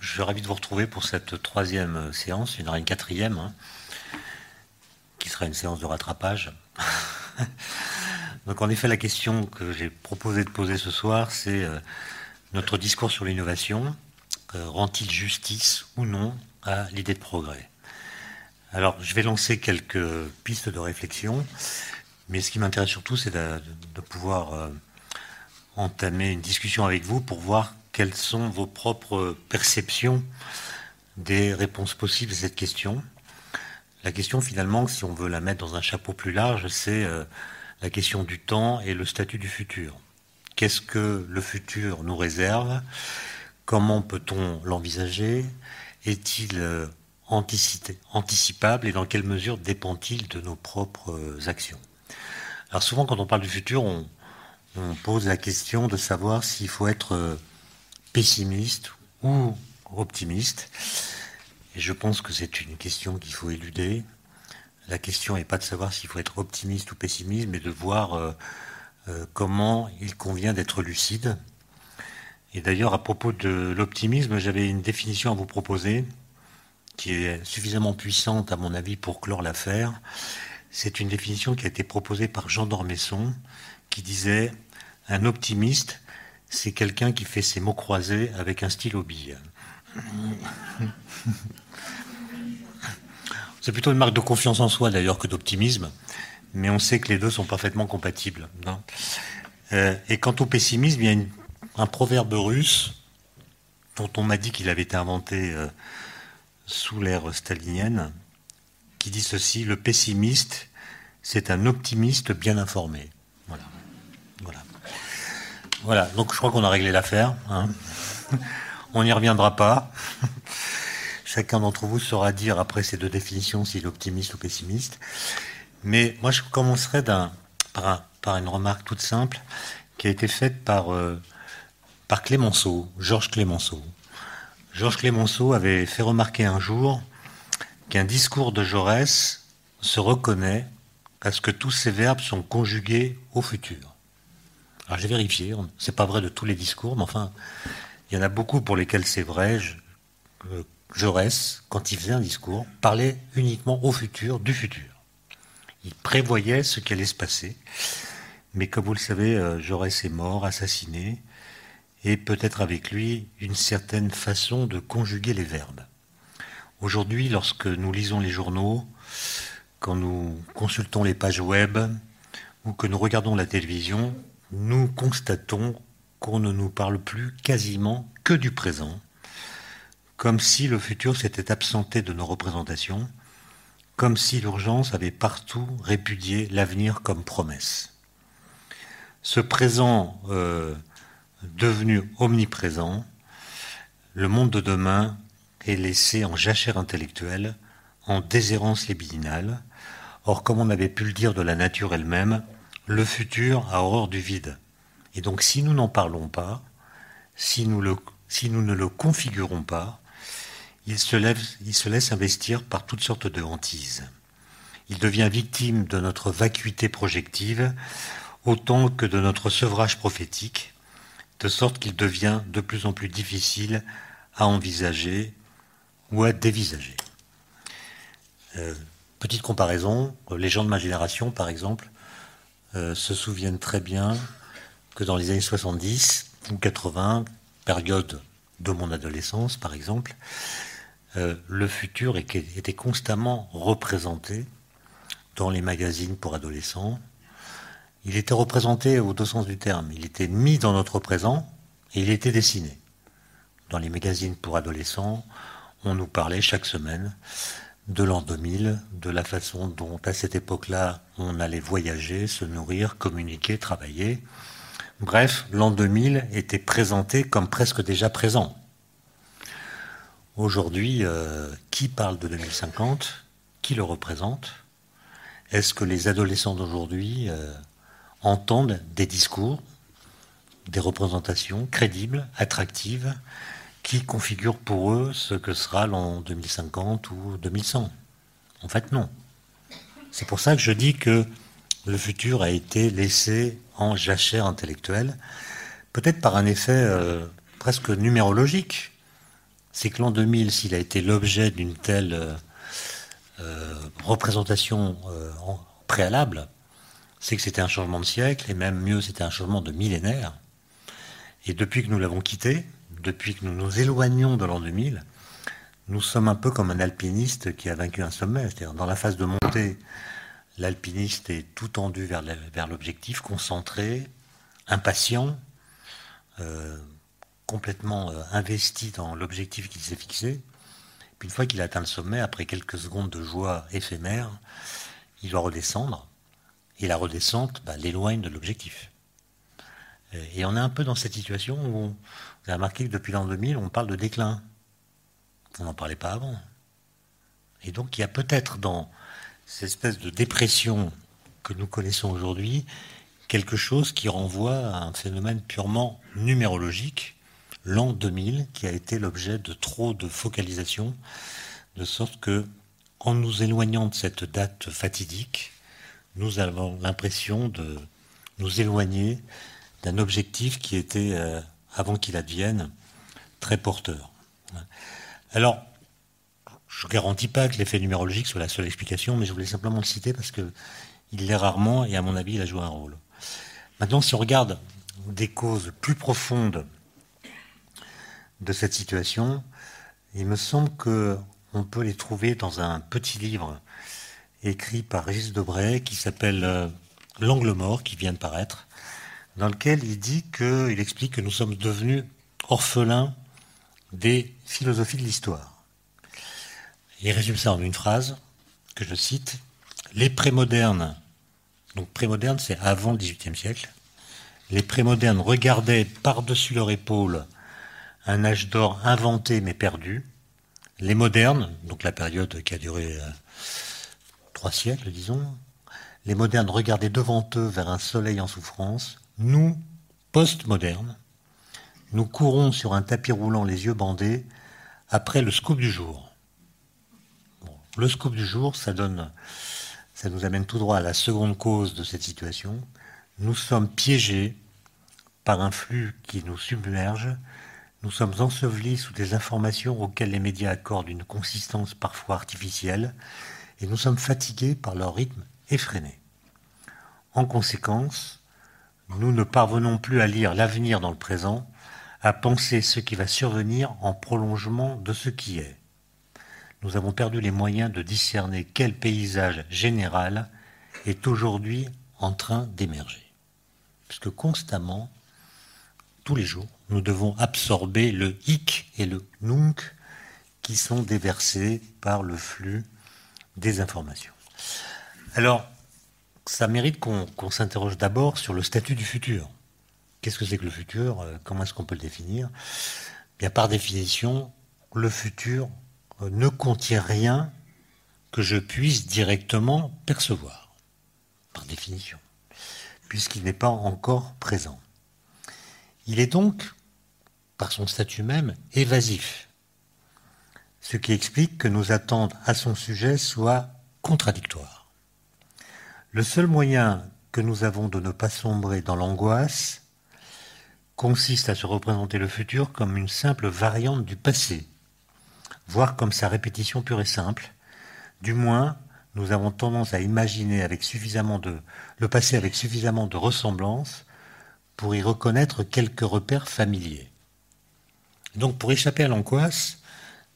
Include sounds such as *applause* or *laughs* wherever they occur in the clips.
Je suis ravi de vous retrouver pour cette troisième séance. Il y en aura une quatrième, hein, qui sera une séance de rattrapage. *laughs* Donc en effet, la question que j'ai proposé de poser ce soir, c'est euh, notre discours sur l'innovation euh, rend-il justice ou non à l'idée de progrès? Alors je vais lancer quelques pistes de réflexion, mais ce qui m'intéresse surtout, c'est de, pouvoir euh, entamer une discussion avec vous pour voir quelles sont vos propres perceptions des réponses possibles à cette question? La question finalement, si on veut la mettre dans un chapeau plus large, c'est euh, la question du temps et le statut du futur. Qu'est-ce que le futur nous réserve? Comment peut-on l'envisager? Est-il euh, anticipable et dans quelle mesure dépend-il de nos propres euh, actions? Alors souvent quand on parle du futur, on, on pose la question de savoir s'il faut être pessimiste ou optimiste. Et je pense que c'est une question qu'il faut éluder. La question n'est pas de savoir s'il faut être optimiste ou pessimiste, mais de voir euh, euh, comment il convient d'être lucide. Et d'ailleurs, à propos de l'optimisme, j'avais une définition à vous proposer qui est suffisamment puissante, à mon avis, pour clore l'affaire. C'est une définition qui a été proposée par Jean d'Ormesson, qui disait Un optimiste, c'est quelqu'un qui fait ses mots croisés avec un stylo bille. C'est plutôt une marque de confiance en soi d'ailleurs que d'optimisme, mais on sait que les deux sont parfaitement compatibles. Euh, et quant au pessimisme, il y a un proverbe russe dont on m'a dit qu'il avait été inventé euh, sous l'ère stalinienne, qui dit ceci le pessimiste, c'est un optimiste bien informé. Voilà. Donc je crois qu'on a réglé l'affaire. Hein. *laughs* On n'y reviendra pas. *laughs* Chacun d'entre vous saura dire après ces deux définitions s'il est optimiste ou pessimiste. Mais moi, je commencerai par, une remarque toute simple qui a été faite par, euh, par Clémenceau, Georges Clémenceau. Georges Clémenceau avait fait remarquer un jour qu'un discours de Jaurès se reconnaît parce que tous ces verbes sont conjugués au futur. Alors j'ai vérifié, c'est pas vrai de tous les discours, mais enfin, il y en a beaucoup pour lesquels c'est vrai. Euh, Jaurès, quand il faisait un discours, parlait uniquement au futur, du futur. Il prévoyait ce qui allait se passer. Mais comme vous le savez, euh, Jaurès est mort, assassiné, et peut-être avec lui une certaine façon de conjuguer les verbes. Aujourd'hui, lorsque nous lisons les journaux, quand nous consultons les pages web ou que nous regardons la télévision, nous constatons qu'on ne nous parle plus quasiment que du présent, comme si le futur s'était absenté de nos représentations, comme si l'urgence avait partout répudié l'avenir comme promesse. Ce présent euh, devenu omniprésent, le monde de demain est laissé en jachère intellectuelle, en déshérence libidinale. Or, comme on avait pu le dire de la nature elle-même, le futur a horreur du vide. Et donc si nous n'en parlons pas, si nous, ne le configurons pas, il se, laisse investir par toutes sortes de hantises. Il devient victime de notre vacuité projective autant que de notre sevrage prophétique, de sorte qu'il devient de plus en plus difficile à envisager ou à dévisager. Euh, petite comparaison, les gens de ma génération, par exemple, euh, se souviennent très bien que dans les années 70 ou 80, période de mon adolescence par exemple, euh, le futur était constamment représenté dans les magazines pour adolescents. Il était représenté au deux sens du terme. Il était mis dans notre présent et il était dessiné. Dans les magazines pour adolescents, on nous parlait chaque semaine de l'an 2000, de la façon dont à cette époque-là on allait voyager, se nourrir, communiquer, travailler. Bref, l'an 2000 était présenté comme presque déjà présent. Aujourd'hui, euh, qui parle de 2050 Qui le représente? Est-ce que les adolescents d'aujourd'hui euh, entendent des discours, des représentations crédibles, attractives, qui configurent pour eux ce que sera l'an 2050 ou 2100 En fait, non. C'est pour ça que je dis que le futur a été laissé en jachère intellectuelle, peut-être par un effet euh, presque numérologique. c'est que l'an 2000, s'il a été l'objet d'une telle euh, euh, représentation préalable, c'est que c'était un changement de siècle, et même mieux, c'était un changement de millénaire. Et depuis que nous l'avons quitté, depuis que nous nous éloignons de l'an 2000, nous sommes un peu comme un alpiniste qui a vaincu un sommet. C'est-à-dire, dans la phase de montée, l'alpiniste est tout tendu vers l'objectif, concentré, impatient, complètement euh, investi dans l'objectif qu'il s'est fixé. Puis une fois qu'il a atteint le sommet, après quelques secondes de joie éphémère, il doit redescendre. Et la redescente bah, l'éloigne de l'objectif. Euh, et on est un peu dans cette situation où vous avez remarqué que depuis l'an 2000, on parle de déclin. On n'en parlait pas avant. Et donc il y a peut-être dans cette espèce de dépression que nous connaissons aujourd'hui quelque chose qui renvoie à un phénomène purement numérologique l'an 2000 qui a été l'objet de trop de focalisation, de sorte que, en nous éloignant de cette date fatidique, nous avons l'impression de nous éloigner d'un objectif qui était, euh, avant qu'il advienne, très porteur. Alors, je ne garantis pas que l'effet numérologique soit la seule explication, mais je voulais simplement le citer parce qu'il l'est rarement et à mon avis, il a joué un rôle. Maintenant, si on regarde des causes plus profondes de cette situation, il me semble que on peut les trouver dans un petit livre écrit par Régis Debray qui s'appelle euh, L'angle mort, qui vient de paraître, dans lequel il dit que, il explique que nous sommes devenus orphelins des philosophies de l'histoire. Il résume ça en une phrase que je cite Les prémodernes, donc prémodernes c'est avant le XVIIIe siècle, les prémodernes regardaient par-dessus leur épaule un âge d'or inventé mais perdu. Les modernes, donc la période qui a duré euh, trois siècles, disons, les modernes regardaient devant eux vers un soleil en souffrance. Nous, post-modernes, nous courons sur un tapis roulant les yeux bandés après le scoop du jour. le scoop du jour, ça donne, ça nous amène tout droit à la seconde cause de cette situation. Nous sommes piégés par un flux qui nous submerge nous sommes ensevelis sous des informations auxquelles les médias accordent une consistance parfois artificielle, et nous sommes fatigués par leur rythme effréné. En conséquence, nous ne parvenons plus à lire l'avenir dans le présent, à penser ce qui va survenir en prolongement de ce qui est. Nous avons perdu les moyens de discerner quel paysage général est aujourd'hui en train d'émerger. Puisque constamment, tous les jours, nous devons absorber le hic et le nunc qui sont déversés par le flux des informations. Alors, ça mérite qu'on s'interroge d'abord sur le statut du futur. Qu'est-ce que c'est que le futur euh, Comment est-ce qu'on peut le définir? Bien, par définition, le futur euh, ne contient rien que je puisse directement percevoir, par définition, puisqu'il n'est pas encore présent. Il est donc, par son statut même, évasif, ce qui explique que nos attentes à son sujet soient contradictoires. Le seul moyen que nous avons de ne pas sombrer dans l'angoisse consiste à se représenter le futur comme une simple variante du passé, voire comme sa répétition pure et simple. Du moins, nous avons tendance à imaginer avec suffisamment de, le passé avec suffisamment de ressemblance pour y reconnaître quelques repères familiers. Donc pour échapper à l'angoisse,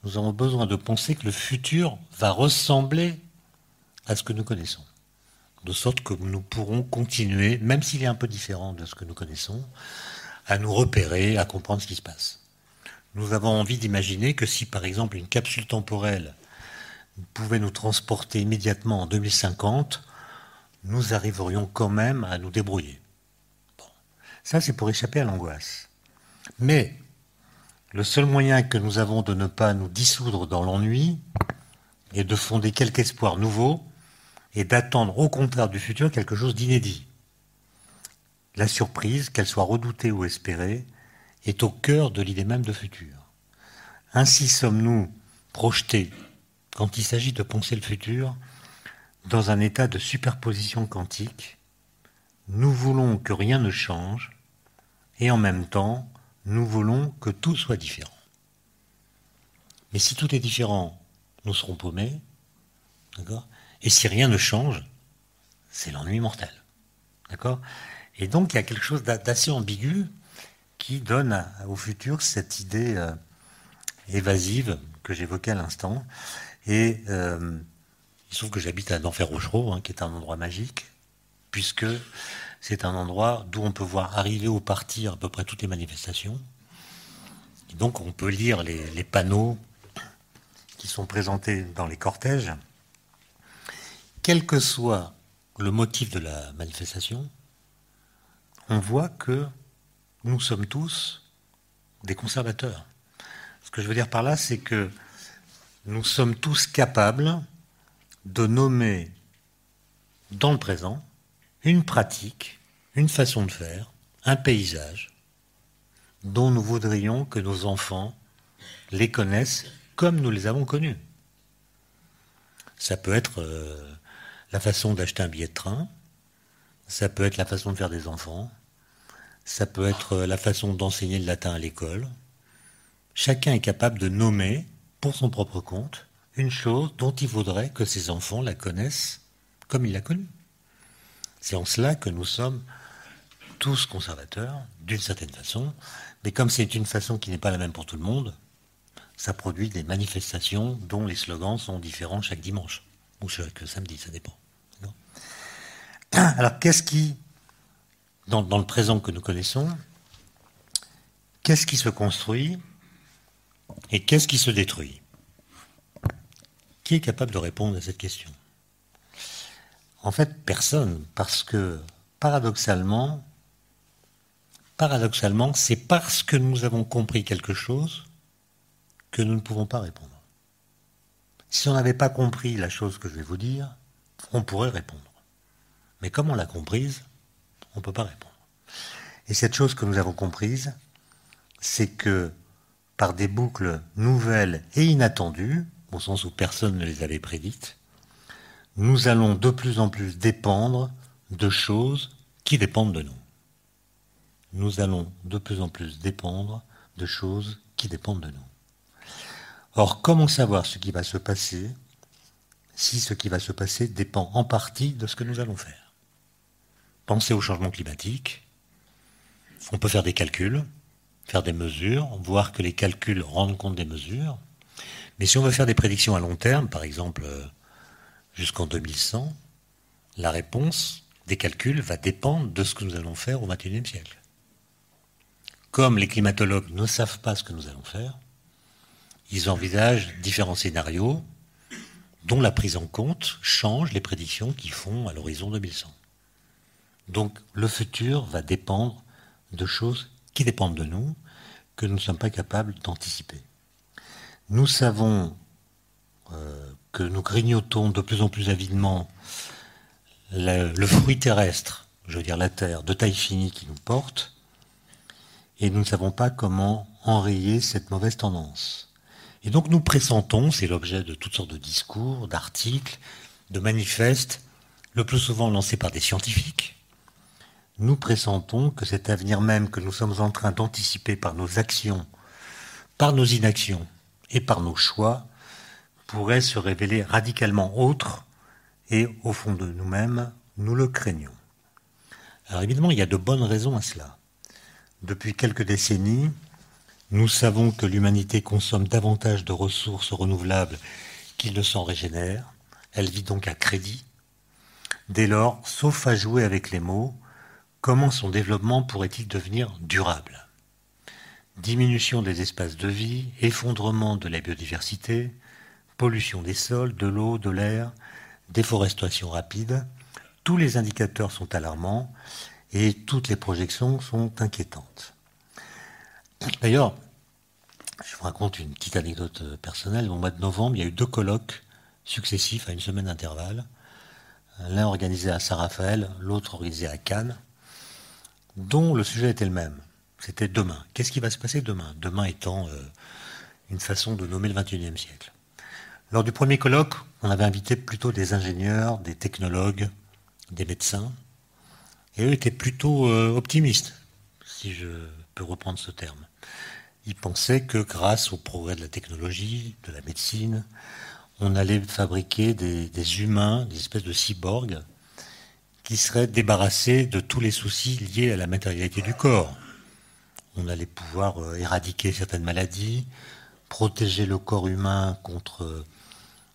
nous avons besoin de penser que le futur va ressembler à ce que nous connaissons. De sorte que nous pourrons continuer, même s'il est un peu différent de ce que nous connaissons, à nous repérer, à comprendre ce qui se passe. Nous avons envie d'imaginer que si par exemple une capsule temporelle pouvait nous transporter immédiatement en 2050, nous arriverions quand même à nous débrouiller. Ça, c'est pour échapper à l'angoisse. Mais le seul moyen que nous avons de ne pas nous dissoudre dans l'ennui et de fonder quelque espoir nouveau est d'attendre au contraire du futur quelque chose d'inédit. La surprise, qu'elle soit redoutée ou espérée, est au cœur de l'idée même de futur. Ainsi sommes-nous projetés, quand il s'agit de penser le futur, dans un état de superposition quantique nous voulons que rien ne change et en même temps, nous voulons que tout soit différent. Mais si tout est différent, nous serons paumés. Et si rien ne change, c'est l'ennui mortel. D'accord? Et donc, il y a quelque chose d'assez ambigu qui donne au futur cette idée euh, évasive que j'évoquais à l'instant. Et euh, il se trouve que j'habite à denfert rochereau hein, qui est un endroit magique, puisque c'est un endroit d'où on peut voir arriver ou partir à peu près toutes les manifestations. Et donc on peut lire les panneaux qui sont présentés dans les cortèges. Quel que soit le motif de la manifestation, on voit que nous sommes tous des conservateurs. Ce que je veux dire par là, c'est que nous sommes tous capables de nommer dans le présent une pratique, une façon de faire, un paysage dont nous voudrions que nos enfants les connaissent comme nous les avons connus. Ça peut être euh, la façon d'acheter un billet de train, ça peut être la façon de faire des enfants, ça peut être euh, la façon d'enseigner le latin à l'école. Chacun est capable de nommer, pour son propre compte, une chose dont il voudrait que ses enfants la connaissent comme il l'a connue. C'est en cela que nous sommes tous conservateurs, d'une certaine façon, mais comme c'est une façon qui n'est pas la même pour tout le monde, ça produit des manifestations dont les slogans sont différents chaque dimanche, ou chaque samedi, ça dépend. Alors qu'est-ce qui, dans, le présent que nous connaissons, qu'est-ce qui se construit et qu'est-ce qui se détruit? Qui est capable de répondre à cette question? En fait, personne, parce que paradoxalement, paradoxalement, c'est parce que nous avons compris quelque chose que nous ne pouvons pas répondre. Si on n'avait pas compris la chose que je vais vous dire, on pourrait répondre. Mais comme on l'a comprise, on ne peut pas répondre. Et cette chose que nous avons comprise, c'est que par des boucles nouvelles et inattendues, au sens où personne ne les avait prédites, nous allons de plus en plus dépendre de choses qui dépendent de nous. Nous allons de plus en plus dépendre de choses qui dépendent de nous. Or, comment savoir ce qui va se passer si ce qui va se passer dépend en partie de ce que nous allons faire? Pensez au changement climatique. On peut faire des calculs, faire des mesures, voir que les calculs rendent compte des mesures. Mais si on veut faire des prédictions à long terme, par exemple euh, jusqu'en 2100, la réponse des calculs va dépendre de ce que nous allons faire au XXIe siècle. Comme les climatologues ne savent pas ce que nous allons faire, ils envisagent différents scénarios dont la prise en compte change les prédictions qu'ils font à l'horizon 2100. Donc le futur va dépendre de choses qui dépendent de nous, que nous ne sommes pas capables d'anticiper. Nous savons euh, que nous grignotons de plus en plus avidement le, le, fruit terrestre, je veux dire la Terre, de taille finie qui nous porte, et nous ne savons pas comment enrayer cette mauvaise tendance. Et donc nous pressentons, c'est l'objet de toutes sortes de discours, d'articles, de manifestes, le plus souvent lancés par des scientifiques, nous pressentons que cet avenir même que nous sommes en train d'anticiper par nos actions, par nos inactions et par nos choix, pourrait se révéler radicalement autre et au fond de nous-mêmes, nous le craignons. Alors évidemment, il y a de bonnes raisons à cela. Depuis quelques décennies, nous savons que l'humanité consomme davantage de ressources renouvelables qu'il ne s'en régénère. Elle vit donc à crédit. Dès lors, sauf à jouer avec les mots, comment son développement pourrait-il devenir durable? Diminution des espaces de vie, effondrement de la biodiversité, pollution des sols, de l'eau, de l'air, déforestation rapide, tous les indicateurs sont alarmants et toutes les projections sont inquiétantes. D'ailleurs, je vous raconte une petite anecdote personnelle. Au mois de novembre, il y a eu deux colloques successifs à une semaine d'intervalle. L'un organisé à Saint-Raphaël, l'autre organisé à Cannes, dont le sujet était le même. C'était demain. Qu'est-ce qui va se passer demain? Demain étant euh, une façon de nommer le XXIe siècle. Lors du premier colloque, on avait invité plutôt des ingénieurs, des technologues, des médecins, et eux étaient plutôt euh, optimistes, si je peux reprendre ce terme. ils pensaient que grâce au progrès de la technologie, de la médecine, on allait fabriquer des, humains, des espèces de cyborgs, qui seraient débarrassés de tous les soucis liés à la matérialité du corps. On allait pouvoir euh, éradiquer certaines maladies, protéger le corps humain contre euh,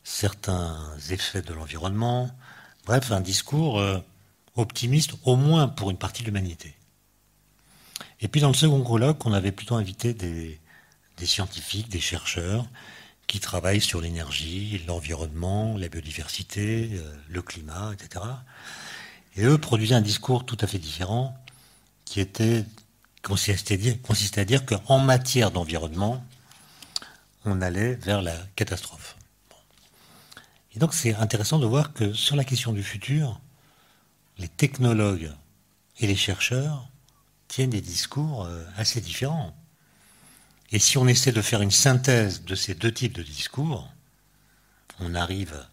certains effets de l'environnement. Bref, un discours euh, optimiste, au moins pour une partie de l'humanité. Et puis dans le second colloque, on avait plutôt invité des, scientifiques, des chercheurs, qui travaillent sur l'énergie, l'environnement, la biodiversité, le climat, etc. Et eux produisaient un discours tout à fait différent, qui était consistait à dire qu'en matière d'environnement, on allait vers la catastrophe. Et donc c'est intéressant de voir que sur la question du futur, les technologues et les chercheurs tiennent des discours euh, assez différents. Et si on essaie de faire une synthèse de ces deux types de discours, on arrive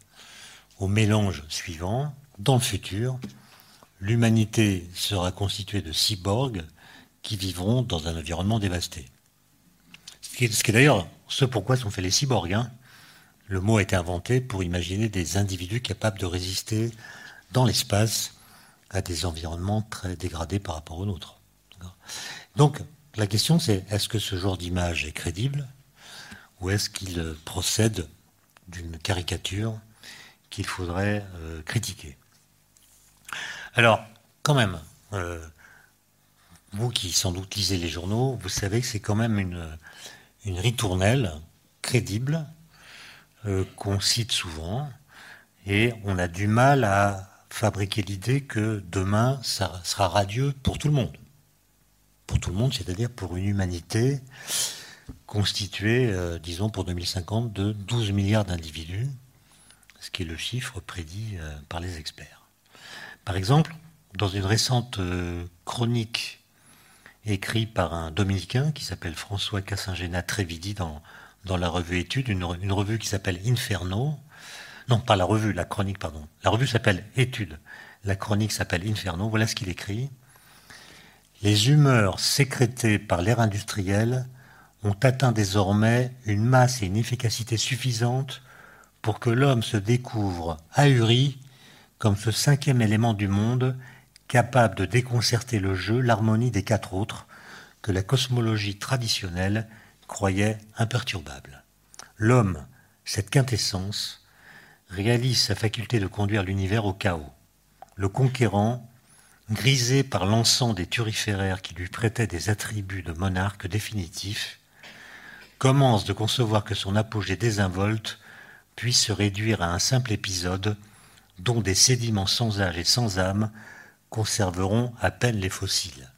au mélange suivant. Dans le futur, l'humanité sera constituée de cyborgs qui vivront dans un environnement dévasté. Ce qui est, d'ailleurs ce pourquoi sont faits les cyborgs. Hein. Le mot a été inventé pour imaginer des individus capables de résister dans l'espace à des environnements très dégradés par rapport aux nôtres. Donc, la question c'est est-ce que ce genre d'image est crédible ou est-ce qu'il procède d'une caricature qu'il faudrait euh, critiquer? Alors, quand même, euh, vous qui sans doute lisez les journaux, vous savez que c'est quand même une, ritournelle crédible euh, qu'on cite souvent et on a du mal à fabriquer l'idée que demain ça sera radieux pour tout le monde pour tout le monde, c'est-à-dire pour une humanité constituée, euh, disons pour 2050, de 12 milliards d'individus, ce qui est le chiffre prédit par les experts. Par exemple, dans une récente euh, chronique écrite par un dominicain qui s'appelle François Cassingena Trévidi dans, la revue Études, une, une revue qui s'appelle Inferno, non pas la revue, la chronique, pardon. La revue s'appelle Études, la chronique s'appelle Inferno, voilà ce qu'il écrit. Les humeurs sécrétées par l'air industriel ont atteint désormais une masse et une efficacité suffisantes pour que l'homme se découvre ahuri comme ce cinquième élément du monde capable de déconcerter le jeu, l'harmonie des quatre autres que la cosmologie traditionnelle croyait imperturbables. L'homme, cette quintessence, réalise sa faculté de conduire l'univers au chaos. Le conquérant grisé par l'encens des turiféraires qui lui prêtaient des attributs de monarque définitif, commence de concevoir que son apogée désinvolte puisse se réduire à un simple épisode dont des sédiments sans âge et sans âme conserveront à peine les fossiles.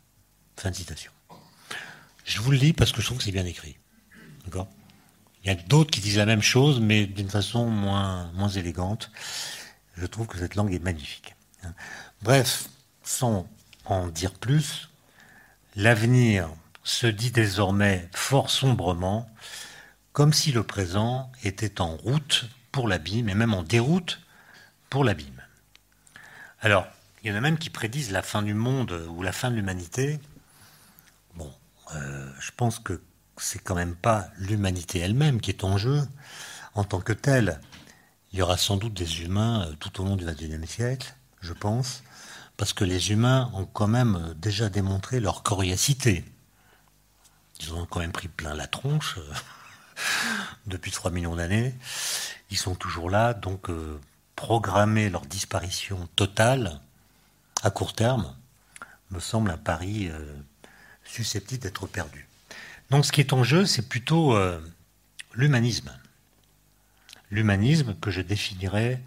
Fin de citation. Je vous le lis parce que je trouve que c'est bien écrit. D'accord? Il y a d'autres qui disent la même chose, mais d'une façon moins, moins élégante. Je trouve que cette langue est magnifique. Bref, sans en dire plus, l'avenir se dit désormais fort sombrement, comme si le présent était en route pour l'abîme, et même en déroute pour l'abîme. Alors, il y en a même qui prédisent la fin du monde ou la fin de l'humanité. Bon, euh, je pense que c'est quand même pas l'humanité elle-même qui est en jeu en tant que telle. Il y aura sans doute des humains euh, tout au long du XXIe siècle, je pense, parce que les humains ont quand même euh, déjà démontré leur coriacité. Ils ont quand même pris plein la tronche *laughs* depuis 3 millions d'années. Ils sont toujours là, donc programmer leur disparition totale à court terme me semble un pari susceptible d'être perdu. Donc ce qui est en jeu, c'est plutôt l'humanisme. L'humanisme que je définirais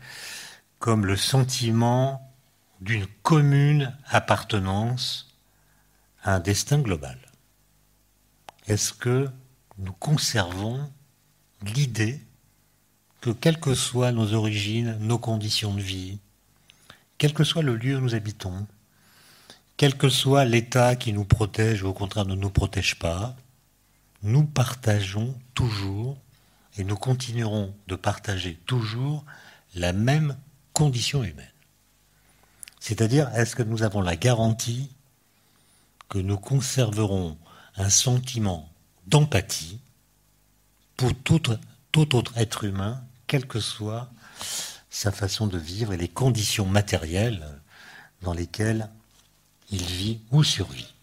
comme le sentiment d'une commune appartenance à un destin global Est-ce que nous conservons l'idée que quelles que soient nos origines, nos conditions de vie, quel que soit le lieu où nous habitons, quel que soit l'État qui nous protège ou au contraire ne nous protège pas, nous partageons toujours et nous continuerons de partager toujours la même condition humaine. C'est-à-dire, est-ce que nous avons la garantie que nous conserverons un sentiment d'empathie pour tout, tout autre être humain, quelle que soit sa façon de vivre et les conditions matérielles dans lesquelles il vit ou survit.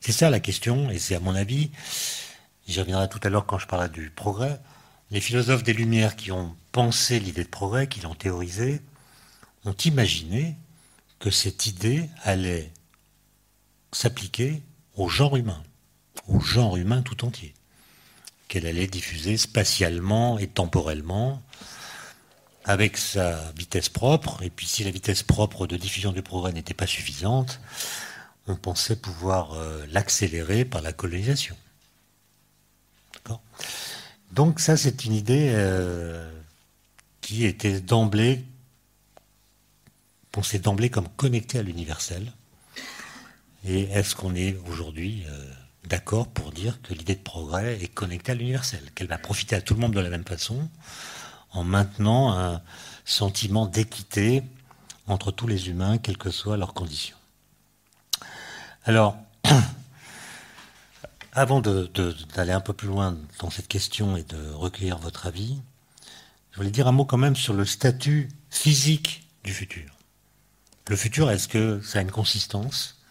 C'est ça la question, et c'est à mon avis, j'y reviendrai tout à l'heure quand je parlerai du progrès, les philosophes des Lumières qui ont pensé l'idée de progrès, qui l'ont théorisé, ont imaginé que cette idée allait s'appliquer au genre humain, au genre humain tout entier, qu'elle allait diffuser spatialement et temporellement, avec sa vitesse propre, et puis si la vitesse propre de diffusion du progrès n'était pas suffisante, on pensait pouvoir euh, l'accélérer par la colonisation. Donc ça, c'est une idée euh, qui était d'emblée, pensée d'emblée comme connectée à l'universel. Et est-ce qu'on est aujourd'hui euh, d'accord pour dire que l'idée de progrès est connectée à l'universel, qu'elle va profiter à tout le monde de la même façon, en maintenant un sentiment d'équité entre tous les humains, quelles que soient leurs conditions. Alors, *clears throat* avant d'aller un peu plus loin dans cette question et de recueillir votre avis, je voulais dire un mot quand même sur le statut physique du futur. Le futur, est-ce que ça a une consistance?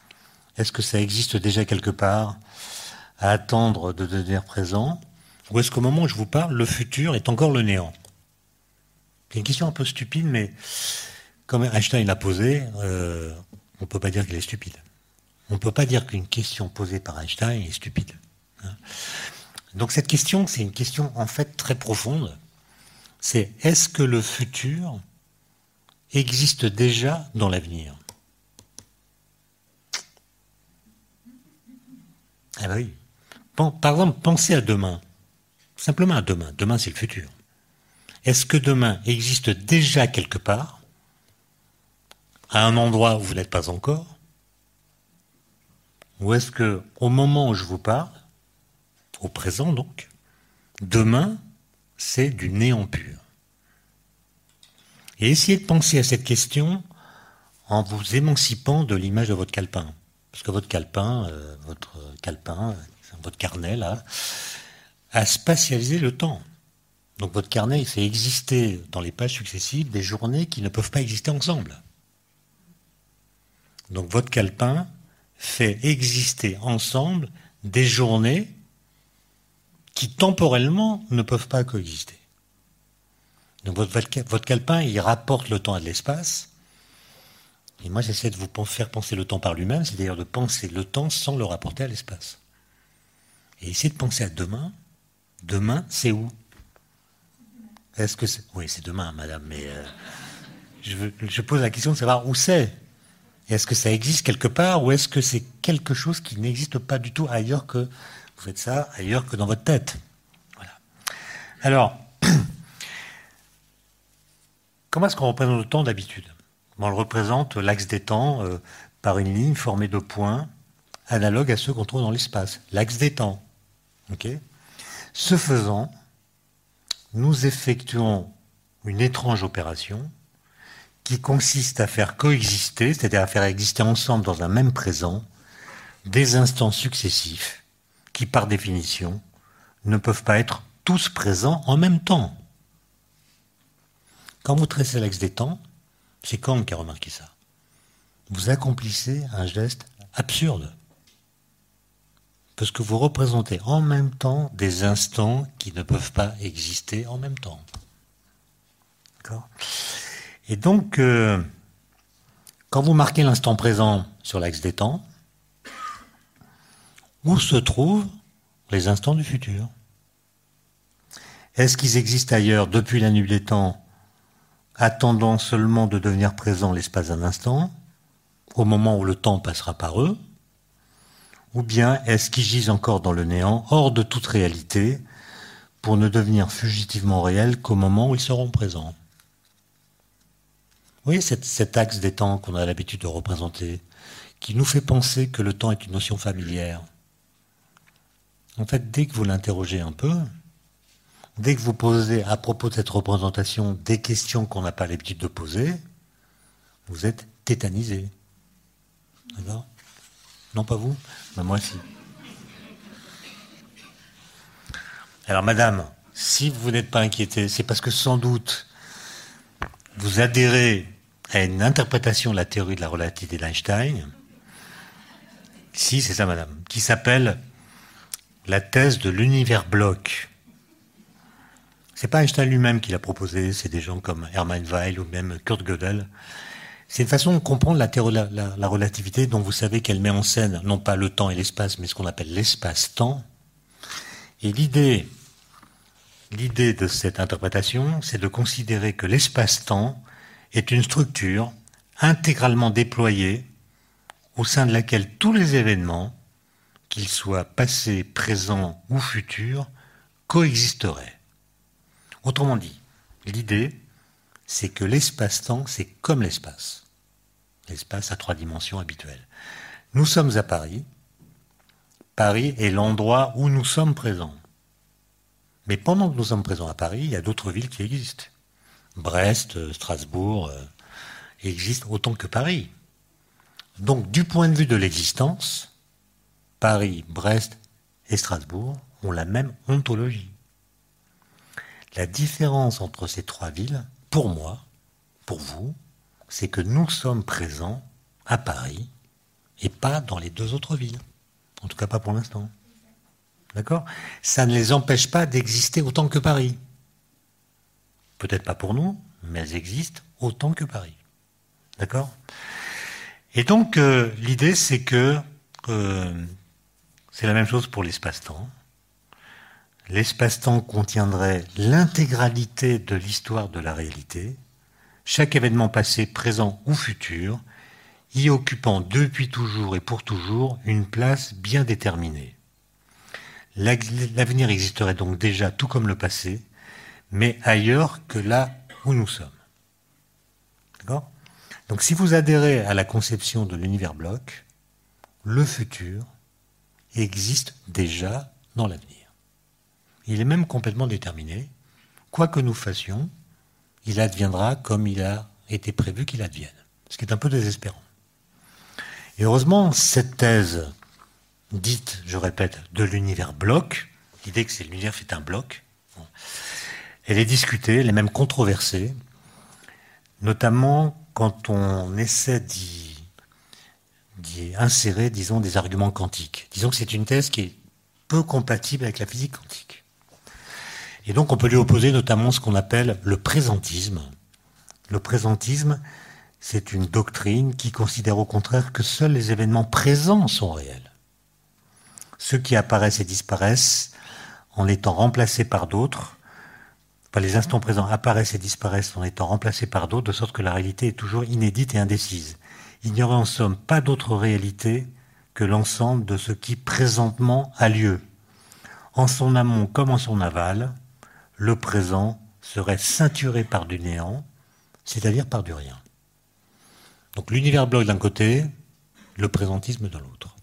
Est-ce que ça existe déjà quelque part à attendre de devenir présent Ou est-ce qu'au moment où je vous parle, le futur est encore le néant c'est une question un peu stupide, mais comme Einstein l'a posée, euh, on ne peut pas dire qu'elle est stupide. On ne peut pas dire qu'une question posée par Einstein est stupide. Hein. Donc cette question, c'est une question en fait très profonde. C'est est-ce que le futur existe déjà dans l'avenir Ah bah oui. Par exemple, pensez à demain. Simplement à demain. Demain, c'est le futur. Est-ce que demain existe déjà quelque part, à un endroit où vous n'êtes pas encore Ou est-ce que, au moment où je vous parle, au présent donc, demain, c'est du néant pur? Et essayez de penser à cette question en vous émancipant de l'image de votre calepin. Parce que votre calepin, euh, votre calepin, votre carnet là, a spatialisé le temps. Donc votre carnet, fait exister dans les pages successives des journées qui ne peuvent pas exister ensemble. Donc votre calepin fait exister ensemble des journées qui temporellement ne peuvent pas coexister. Donc votre, votre calepin, il rapporte le temps à l'espace. Et moi, j'essaie de vous faire penser le temps par lui-même, c'est-à-dire de penser le temps sans le rapporter à l'espace. Et essayer de penser à demain. Demain, c'est où? Est-ce que c'est... Oui, c'est demain, madame, mais euh, je, pose la question de savoir où c'est. Est-ce que ça existe quelque part ou est-ce que c'est quelque chose qui n'existe pas du tout ailleurs que vous faites ça ailleurs que dans votre tête? Voilà. Alors, *clears throat* comment est-ce qu'on représente le temps d'habitude? On le représente l'axe des temps euh, par une ligne formée de points analogues à ceux qu'on trouve dans l'espace. L'axe des temps. Ce faisant, nous effectuons une étrange opération qui consiste à faire coexister, c'est-à-dire à faire exister ensemble dans un même présent, des instants successifs qui, par définition, ne peuvent pas être tous présents en même temps. Quand vous tracez l'axe des temps, c'est Kant qui a remarqué ça. Vous accomplissez un geste absurde parce que vous représentez en même temps des instants qui ne peuvent pas exister en même temps. Et donc, euh, quand vous marquez l'instant présent sur l'axe des temps, où se trouvent les instants du futur? Est-ce qu'ils existent ailleurs depuis la nuit des temps, attendant seulement de devenir présents l'espace d'un instant, au moment où le temps passera par eux ou bien est-ce qu'ils gisent encore dans le néant, hors de toute réalité, pour ne devenir fugitivement réels qu'au moment où ils seront présents Vous voyez cet, axe des temps qu'on a l'habitude de représenter, qui nous fait penser que le temps est une notion familière. En fait, dès que vous l'interrogez un peu, dès que vous posez à propos de cette représentation des questions qu'on n'a pas l'habitude de poser, vous êtes tétanisé. D'accord? Non, pas vous? Mais moi aussi. Alors, madame, si vous n'êtes pas inquiétée, c'est parce que sans doute vous adhérez à une interprétation de la théorie de la relativité d'Einstein. Si, c'est ça, madame, qui s'appelle la thèse de l'univers bloc. C'est pas Einstein lui-même qui l'a proposé, c'est des gens comme Hermann Weil ou même Kurt Gödel. C'est une façon de comprendre la, relativité dont vous savez qu'elle met en scène non pas le temps et l'espace, mais ce qu'on appelle l'espace-temps. Et l'idée, l'idée de cette interprétation, c'est de considérer que l'espace-temps est une structure intégralement déployée au sein de laquelle tous les événements, qu'ils soient passés, présents ou futurs, coexisteraient. Autrement dit, l'idée, c'est que l'espace-temps, c'est comme l'espace. L'espace à trois dimensions habituelles. Nous sommes à Paris. Paris est l'endroit où nous sommes présents. Mais pendant que nous sommes présents à Paris, il y a d'autres villes qui existent. Brest, Strasbourg euh, existent autant que Paris. Donc, du point de vue de l'existence, Paris, Brest et Strasbourg ont la même ontologie. La différence entre ces trois villes, pour moi, pour vous, c'est que nous sommes présents à Paris et pas dans les deux autres villes. En tout cas, pas pour l'instant. D'accord? Ça ne les empêche pas d'exister autant que Paris. Peut-être pas pour nous, mais elles existent autant que Paris. D'accord? Et donc, euh, l'idée, c'est que euh, c'est la même chose pour l'espace-temps l'espace-temps contiendrait l'intégralité de l'histoire de la réalité, chaque événement passé, présent ou futur, y occupant depuis toujours et pour toujours une place bien déterminée. L'avenir existerait donc déjà tout comme le passé, mais ailleurs que là où nous sommes. Donc si vous adhérez à la conception de l'univers bloc, le futur existe déjà dans l'avenir. Il est même complètement déterminé. Quoi que nous fassions, il adviendra comme il a été prévu qu'il advienne. Ce qui est un peu désespérant. Et heureusement, cette thèse dite, je répète, de l'univers bloc, l'idée que c'est l'univers fait un bloc, elle est discutée, elle est même controversée, notamment quand on essaie d'y insérer, disons, des arguments quantiques. Disons que c'est une thèse qui est peu compatible avec la physique quantique. Et donc on peut lui opposer notamment ce qu'on appelle le présentisme. Le présentisme, c'est une doctrine qui considère au contraire que seuls les événements présents sont réels. Ceux qui apparaissent et disparaissent en étant remplacés par d'autres, enfin, les instants présents apparaissent et disparaissent en étant remplacés par d'autres, de sorte que la réalité est toujours inédite et indécise. Il n'y aurait en somme pas d'autre réalité que l'ensemble de ce qui présentement a lieu. En son amont comme en son aval, le présent serait ceinturé par du néant, c'est-à-dire par du rien. Donc l'univers bloc d'un côté, le présentisme de l'autre.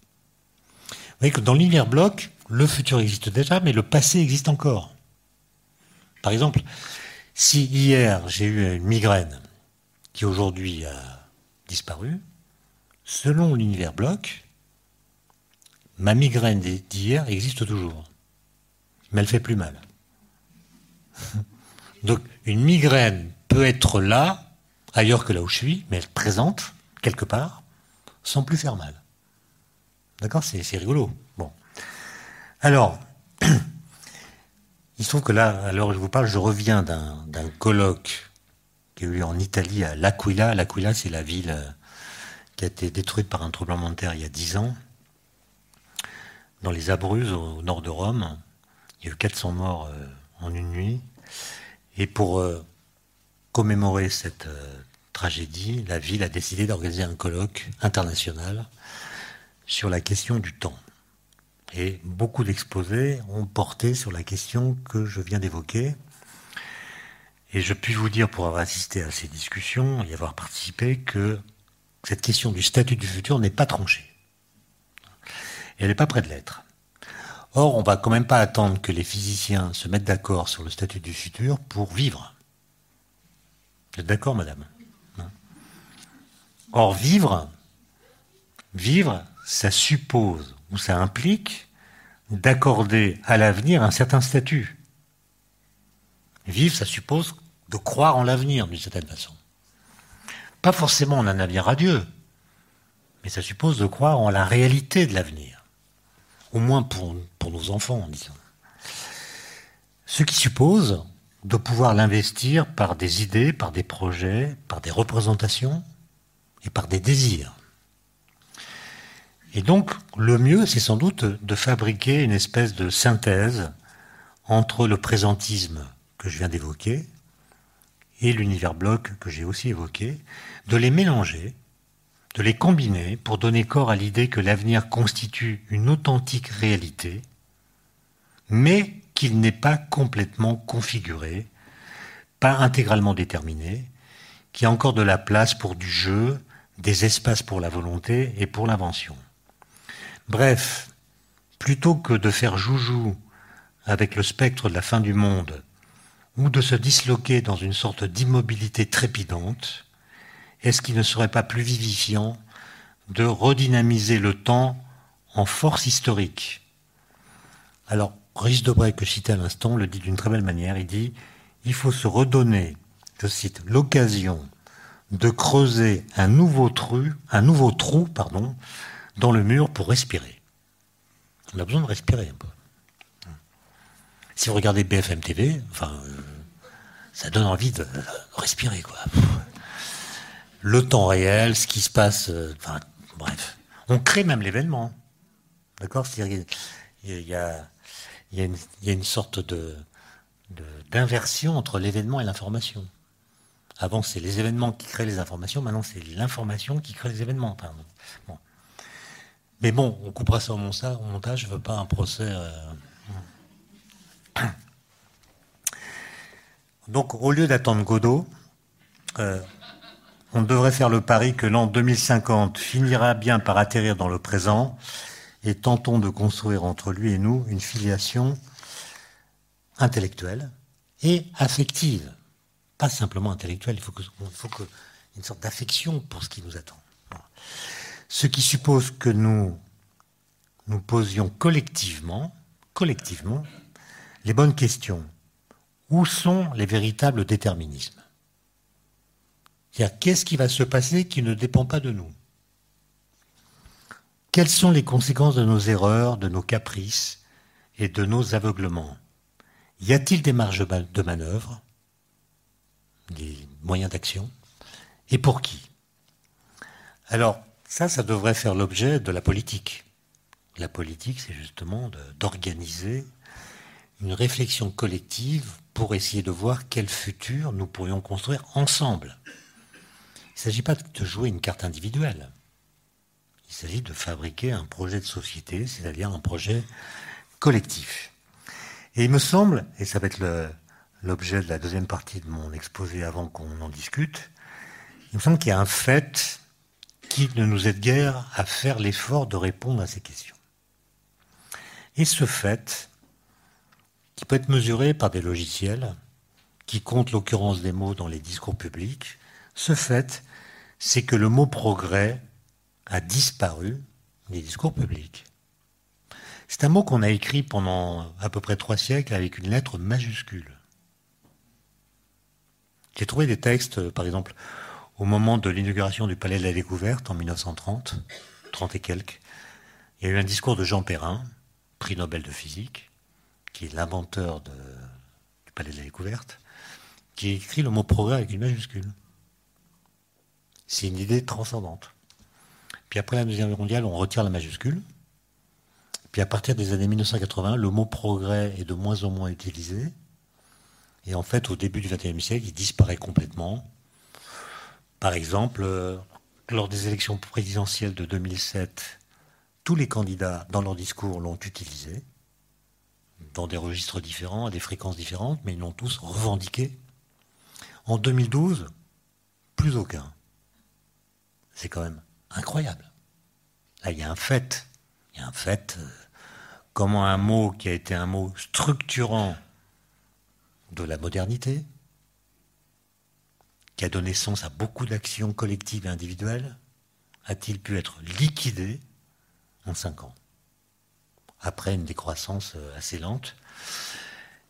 Vous voyez que dans l'univers bloc, le futur existe déjà, mais le passé existe encore. Par exemple, si hier j'ai eu une migraine qui aujourd'hui a disparu, selon l'univers bloc, ma migraine d'hier existe toujours, mais elle fait plus mal. Donc une migraine peut être là, ailleurs que là où je suis, mais elle présente quelque part, sans plus faire mal. D'accord? C'est, rigolo. Bon. Alors, *clears throat* il se trouve que là, à l'heure où je vous parle, je reviens d'un, colloque qui a eu en Italie à L'Aquila. L'Aquila, c'est la ville euh, qui a été détruite par un tremblement de terre il y a dix ans, dans les Abruzzes, au nord de Rome. Il y a eu 400 morts euh, en une nuit. Et pour euh, commémorer cette euh, tragédie, la ville a décidé d'organiser un colloque international sur la question du temps. Et beaucoup d'exposés ont porté sur la question que je viens d'évoquer. Et je puis vous dire, pour avoir assisté à ces discussions et avoir participé, que cette question du statut du futur n'est pas tranchée. elle n'est pas près de l'être. Or, on va quand même pas attendre que les physiciens se mettent d'accord sur le statut du futur pour vivre. Vous êtes d'accord, madame? Or, vivre, vivre, ça suppose ou ça implique d'accorder à l'avenir un certain statut. Vivre, ça suppose de croire en l'avenir, d'une certaine façon. Pas forcément en un avenir radieux, mais ça suppose de croire en la réalité de l'avenir. Au moins pour, nos enfants, disons. Ce qui suppose de pouvoir l'investir par des idées, par des projets, par des représentations et par des désirs. Et donc, le mieux, c'est sans doute de fabriquer une espèce de synthèse entre le présentisme que je viens d'évoquer et l'univers bloc que j'ai aussi évoqué, de les mélanger, de les combiner pour donner corps à l'idée que l'avenir constitue une authentique réalité, mais qu'il n'est pas complètement configuré, pas intégralement déterminé, qu'il y a encore de la place pour du jeu, des espaces pour la volonté et pour l'invention. Bref, plutôt que de faire joujou avec le spectre de la fin du monde, ou de se disloquer dans une sorte d'immobilité trépidante, est-ce qu'il ne serait pas plus vivifiant de redynamiser le temps en force historique? Alors, Rhys Debray, que je citais à l'instant, le dit d'une très belle manière. Il dit il faut se redonner, je cite, l'occasion de creuser un nouveau trou, un nouveau trou, pardon, dans le mur pour respirer. On a besoin de respirer un peu. Si vous regardez BFM TV, enfin, euh, ça donne envie de respirer, quoi. Le temps réel, ce qui se passe, euh, enfin, bref. On crée même l'événement. D'accord? Il y a, une, sorte d'inversion entre l'événement et l'information. Avant, c'est les événements qui créent les informations, maintenant, c'est l'information qui crée les événements. Mais bon, on coupera ça au montage, je ne veux pas un procès. Euh, *clears throat* Donc, au lieu d'attendre Godot, euh, on devrait faire le pari que l'an 2050 finira bien par atterrir dans le présent et tentons de construire entre lui et nous une filiation intellectuelle et affective. Pas simplement intellectuelle, il faut, que, faut que, une sorte d'affection pour ce qui nous attend. Ce qui suppose que nous nous posions collectivement, collectivement, les bonnes questions. Où sont les véritables déterminismes? C'est-à-dire, qu'est-ce qui va se passer qui ne dépend pas de nous? Quelles sont les conséquences de nos erreurs, de nos caprices et de nos aveuglements? Y a-t-il des marges de manœuvre? Des moyens d'action? Et pour qui? Alors, ça, ça devrait faire l'objet de la politique. La politique, c'est justement d'organiser une réflexion collective pour essayer de voir quel futur nous pourrions construire ensemble. Il ne s'agit pas de jouer une carte individuelle. Il s'agit de fabriquer un projet de société, c'est-à-dire un projet collectif. Et il me semble, et ça va être l'objet de la deuxième partie de mon exposé avant qu'on en discute, il me semble qu'il y a un fait qui ne nous aide guère à faire l'effort de répondre à ces questions. Et ce fait, qui peut être mesuré par des logiciels qui comptent l'occurrence des mots dans les discours publics. Ce fait, c'est que le mot progrès a disparu des discours publics. C'est un mot qu'on a écrit pendant à peu près trois siècles avec une lettre majuscule. J'ai trouvé des textes, par exemple, au moment de l'inauguration du Palais de la Découverte en 1930, 30 et quelques. Il y a eu un discours de Jean Perrin, prix Nobel de physique, qui est l'inventeur du Palais de la Découverte, qui écrit le mot progrès avec une majuscule. C'est une idée transcendante. Puis après la Deuxième Guerre mondiale, on retire la majuscule. Puis à partir des années 1980, le mot progrès est de moins en moins utilisé. Et en fait, au début du XXIe siècle, il disparaît complètement. Par exemple, euh, lors des élections présidentielles de 2007, tous les candidats, dans leur discours, l'ont utilisé dans des registres différents, à des fréquences différentes, mais ils l'ont tous revendiqué. En 2012, plus aucun. C'est quand même incroyable. Là, il y a un fait. Il y a un fait. Euh, comment un mot qui a été un mot structurant de la modernité, qui a donné sens à beaucoup d'actions collectives et individuelles, a-t-il pu être liquidé en cinq ans après une décroissance euh, assez lente?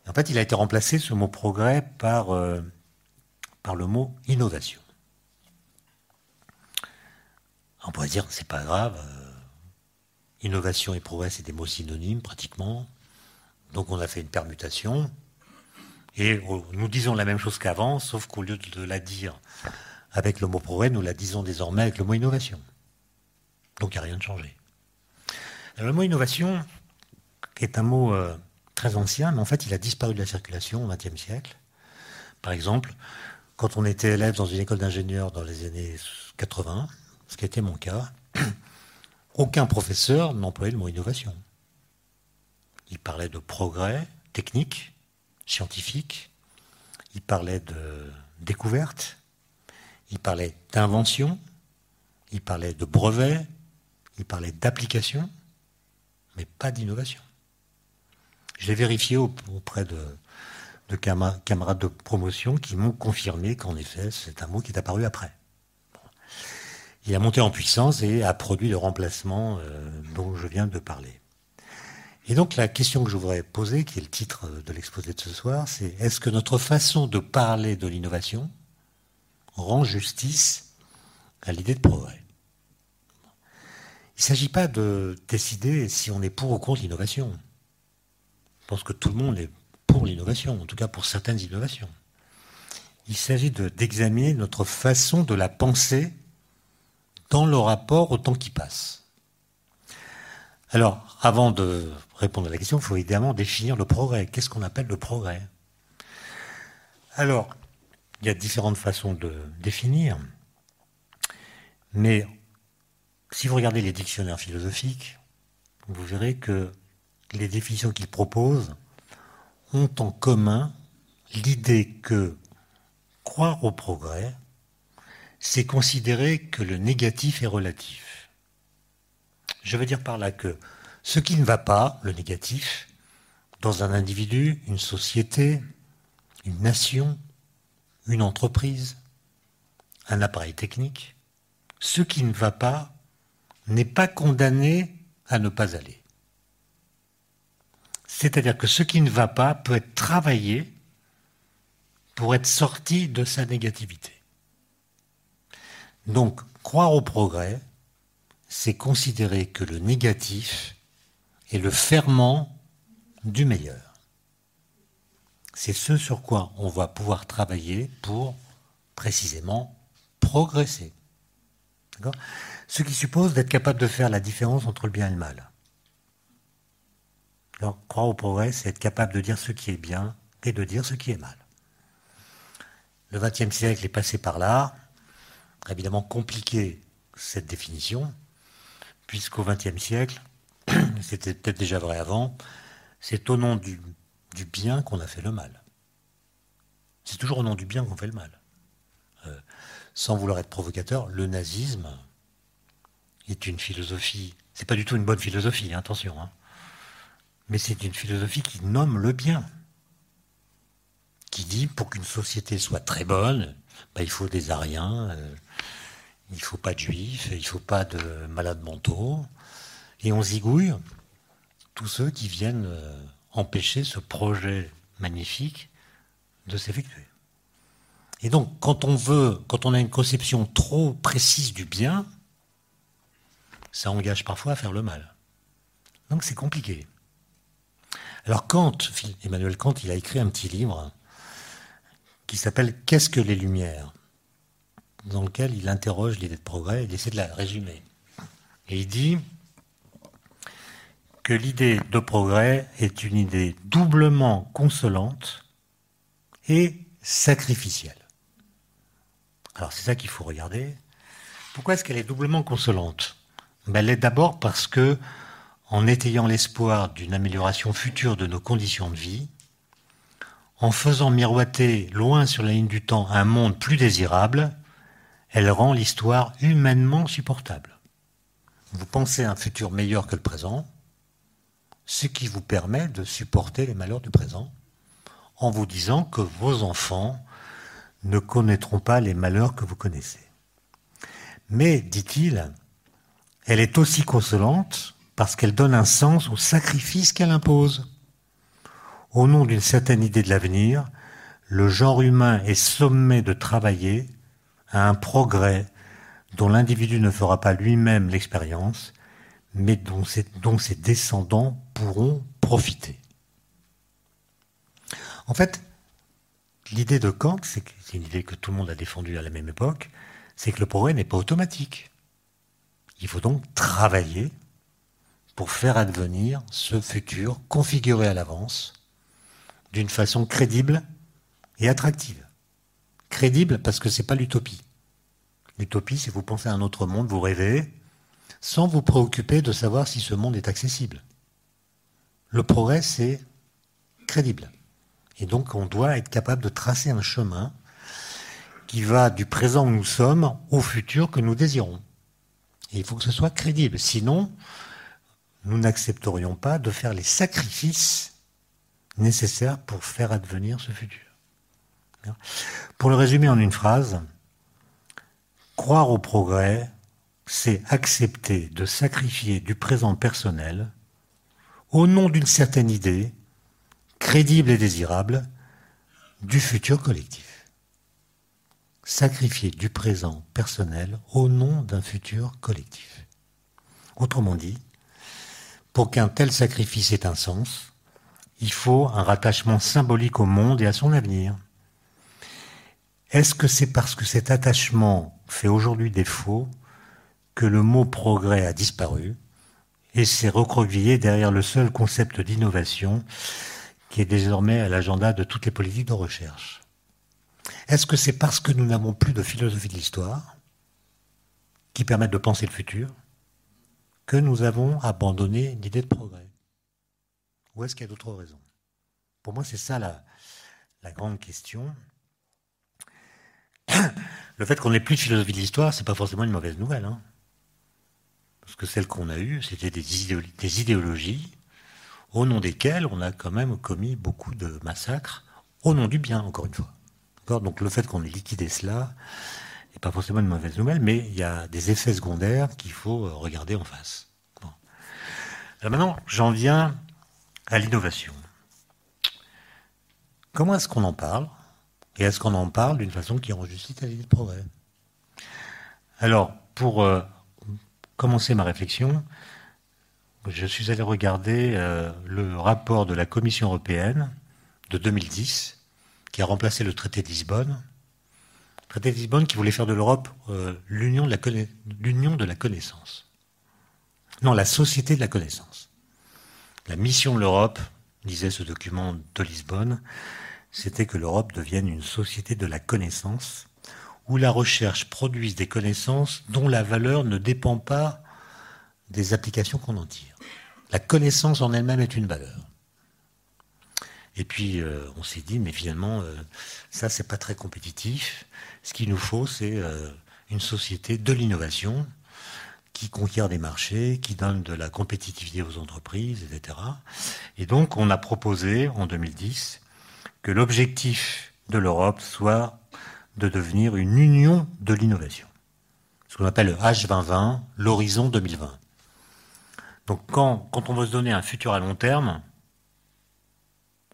En fait, il a été remplacé, ce mot progrès, euh, par le mot innovation. On pourrait dire, c'est pas grave, euh, innovation et progrès, c'est des mots synonymes pratiquement. Donc on a fait une permutation. Et oh, nous disons la même chose qu'avant, sauf qu'au lieu de la dire avec le mot progrès, nous la disons désormais avec le mot innovation. Donc il n'y a rien de changé. le mot innovation est un mot euh, très ancien, mais en fait il a disparu de la circulation au XXe siècle. Par exemple, quand on était élève dans une école d'ingénieurs dans les années 80, ce qui était mon cas, *clears throat* aucun professeur n'employait le mot innovation. Il parlait de progrès technique, scientifique, il parlait de découverte, il parlait d'invention, il parlait de brevet, il parlait d'application, mais pas d'innovation. Je l'ai vérifié auprès de, de camarades de promotion qui m'ont confirmé qu'en effet, c'est un mot qui est apparu après. Il a monté en puissance et a produit le remplacement euh, dont je viens de parler. Et donc la question que je voudrais poser, qui est le titre de l'exposé de ce soir, c'est est-ce que notre façon de parler de l'innovation rend justice à l'idée de progrès? Il ne s'agit pas de décider si on est pour ou contre l'innovation. Je pense que tout le monde est pour l'innovation, en tout cas pour certaines innovations. Il s'agit d'examiner notre façon de la penser dans le rapport au temps qui passe. Alors, avant de répondre à la question, il faut évidemment définir le progrès. Qu'est-ce qu'on appelle le progrès? Alors, il y a différentes façons de définir, mais si vous regardez les dictionnaires philosophiques, vous verrez que les définitions qu'ils proposent ont en commun l'idée que croire au progrès, c'est considérer que le négatif est relatif. Je veux dire par là que ce qui ne va pas, le négatif, dans un individu, une société, une nation, une entreprise, un appareil technique, ce qui ne va pas n'est pas condamné à ne pas aller. C'est-à-dire que ce qui ne va pas peut être travaillé pour être sorti de sa négativité. Donc, croire au progrès, c'est considérer que le négatif est le ferment du meilleur. C'est ce sur quoi on va pouvoir travailler pour précisément progresser. Ce qui suppose d'être capable de faire la différence entre le bien et le mal. Croire au progrès, c'est être capable de dire ce qui est bien et de dire ce qui est mal. Le XXe siècle est passé par là, évidemment compliqué cette définition, puisqu'au XXe siècle, *clears throat* c'était peut-être déjà vrai avant, c'est au nom du, bien qu'on a fait le mal. C'est toujours au nom du bien qu'on fait le mal. Euh, sans vouloir être provocateur, le nazisme est une philosophie, c'est pas du tout une bonne philosophie, hein, attention, hein, mais c'est une philosophie qui nomme le bien, qui dit pour qu'une société soit très bonne, bah, il faut des Ariens, euh, il ne faut pas de juifs, il ne faut pas de malades mentaux, et on zigouille tous ceux qui viennent euh, empêcher ce projet magnifique de s'effectuer. Et donc, quand on veut, quand on a une conception trop précise du bien, ça engage parfois à faire le mal. Donc c'est compliqué. Alors Kant, Emmanuel Kant, il a écrit un petit livre qui s'appelle Qu'est-ce que les Lumières? Dans lequel il interroge l'idée de progrès, il essaie de la résumer. Et il dit que l'idée de progrès est une idée doublement consolante et sacrificielle. Alors c'est ça qu'il faut regarder. Pourquoi est-ce qu'elle est doublement consolante? Ben, Elle est d'abord parce que, en étayant l'espoir d'une amélioration future de nos conditions de vie, en faisant miroiter loin sur la ligne du temps un monde plus désirable, elle rend l'histoire humainement supportable. Vous pensez à un futur meilleur que le présent, ce qui vous permet de supporter les malheurs du présent, en vous disant que vos enfants ne connaîtront pas les malheurs que vous connaissez. Mais, dit-il, elle est aussi consolante parce qu'elle donne un sens au sacrifice qu'elle impose, au nom d'une certaine idée de l'avenir, le genre humain est sommé de travailler à un progrès dont l'individu ne fera pas lui-même l'expérience, mais dont ses, dont ses descendants pourront profiter. En fait, l'idée de Kant, c'est une idée que tout le monde a défendue à la même époque, c'est que le progrès n'est pas automatique. Il faut donc travailler pour faire advenir ce futur configuré à l'avance d'une façon crédible et attractive. Crédible parce que ce n'est pas l'utopie. L'utopie, c'est vous pensez à un autre monde, vous rêvez, sans vous préoccuper de savoir si ce monde est accessible. Le progrès, c'est crédible. Et donc, on doit être capable de tracer un chemin qui va du présent où nous sommes au futur que nous désirons. Et il faut que ce soit crédible. Sinon, nous n'accepterions pas de faire les sacrifices nécessaires pour faire advenir ce futur. Pour le résumer en une phrase, croire au progrès, c'est accepter de sacrifier du présent personnel au nom d'une certaine idée, crédible et désirable, du futur collectif. Sacrifier du présent personnel au nom d'un futur collectif. Autrement dit, pour qu'un tel sacrifice ait un sens, il faut un rattachement symbolique au monde et à son avenir. Est-ce que c'est parce que cet attachement fait aujourd'hui défaut que le mot progrès a disparu et s'est recroquevillé derrière le seul concept d'innovation qui est désormais à l'agenda de toutes les politiques de recherche? Est-ce que c'est parce que nous n'avons plus de philosophie de l'histoire qui permettent de penser le futur que nous avons abandonné l'idée de progrès? Ou est-ce qu'il y a d'autres raisons? Pour moi, c'est ça la, la grande question. *coughs* Le fait qu'on n'ait plus de philosophie de l'histoire, c'est pas forcément une mauvaise nouvelle. Hein. Parce que celle qu'on a eue, c'était des, idéologies au nom desquelles on a quand même commis beaucoup de massacres, au nom du bien, encore une fois. Donc le fait qu'on ait liquidé cela n'est pas forcément une mauvaise nouvelle, mais il y a des effets secondaires qu'il faut euh, regarder en face. Maintenant, j'en viens à l'innovation. Comment est-ce qu'on en parle? Et est-ce qu'on en parle d'une façon qui rend justice à l'idée de progrès Alors, pour euh, commencer ma réflexion, je suis allé regarder euh, le rapport de la Commission européenne de 2010, qui a remplacé le traité de Lisbonne. Le traité de Lisbonne qui voulait faire de l'Europe euh, l'union de, de la connaissance. Non, la société de la connaissance. La mission de l'Europe, disait ce document de Lisbonne, c'était que l'Europe devienne une société de la connaissance, où la recherche produise des connaissances dont la valeur ne dépend pas des applications qu'on en tire. La connaissance en elle-même est une valeur. Et puis euh, on s'est dit, mais finalement, euh, ça c'est pas très compétitif. Ce qu'il nous faut, c'est euh, une société de l'innovation qui conquiert des marchés, qui donne de la compétitivité aux entreprises, etc. Et donc on a proposé en 2010 que l'objectif de l'Europe soit de devenir une union de l'innovation. Ce qu'on appelle le H2020, l'horizon 2020. Donc quand, quand on veut se donner un futur à long terme,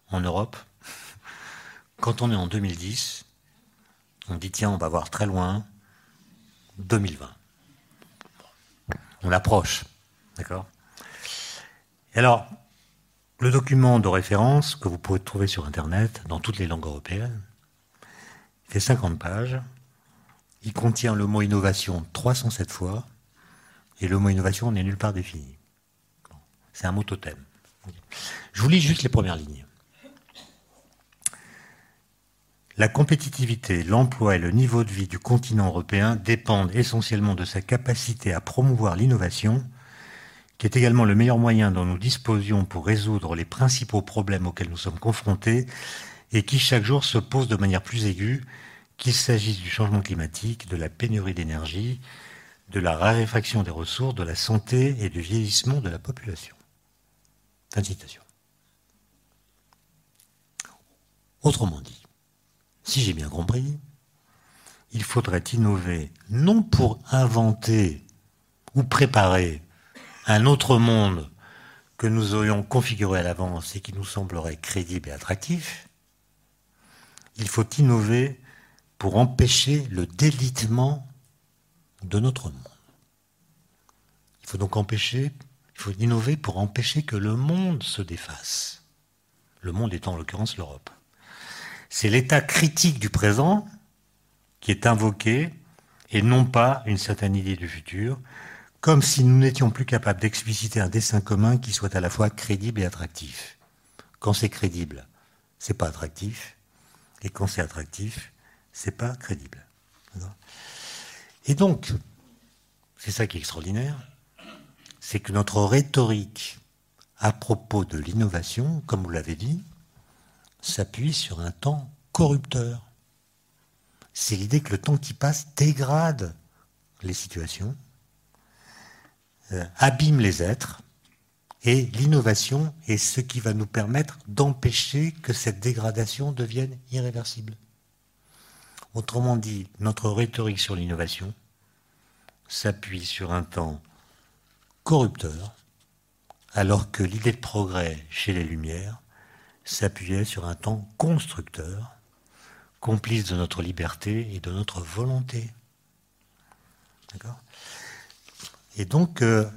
en Europe, *laughs* quand on est en 2010, on dit tiens, on va voir très loin, 2020. On approche, d'accord? Alors, le document de référence que vous pouvez trouver sur Internet dans toutes les langues européennes fait 50 pages. Il contient le mot innovation 307 fois et le mot innovation n'est nulle part défini. C'est un mot totem. Je vous lis juste les premières lignes. La compétitivité, l'emploi et le niveau de vie du continent européen dépendent essentiellement de sa capacité à promouvoir l'innovation qui est également le meilleur moyen dont nous disposions pour résoudre les principaux problèmes auxquels nous sommes confrontés et qui chaque jour se posent de manière plus aiguë, qu'il s'agisse du changement climatique, de la pénurie d'énergie, de la raréfaction des ressources, de la santé et du vieillissement de la population. Fin de citation. Autrement dit, si j'ai bien compris, il faudrait innover non pour inventer ou préparer un autre monde que nous aurions configuré à l'avance et qui nous semblerait crédible et attractif, il faut innover pour empêcher le délitement de notre monde. Il faut donc empêcher, il faut innover pour empêcher que le monde se défasse. Le monde étant en l'occurrence l'Europe. C'est l'état critique du présent qui est invoqué et non pas une certaine idée du futur, comme si nous n'étions plus capables d'expliciter un dessin commun qui soit à la fois crédible et attractif. Quand c'est crédible, c'est pas attractif, et quand c'est attractif, c'est pas crédible. Et donc, c'est ça qui est extraordinaire, c'est que notre rhétorique à propos de l'innovation, comme vous l'avez dit, s'appuie sur un temps corrupteur. C'est l'idée que le temps qui passe dégrade les situations, abîme les êtres, et l'innovation est ce qui va nous permettre d'empêcher que cette dégradation devienne irréversible. Autrement dit, notre rhétorique sur l'innovation s'appuie sur un temps corrupteur, alors que l'idée de progrès chez les Lumières s'appuyait sur un temps constructeur, complice de notre liberté et de notre volonté. D'accord? Et donc, euh,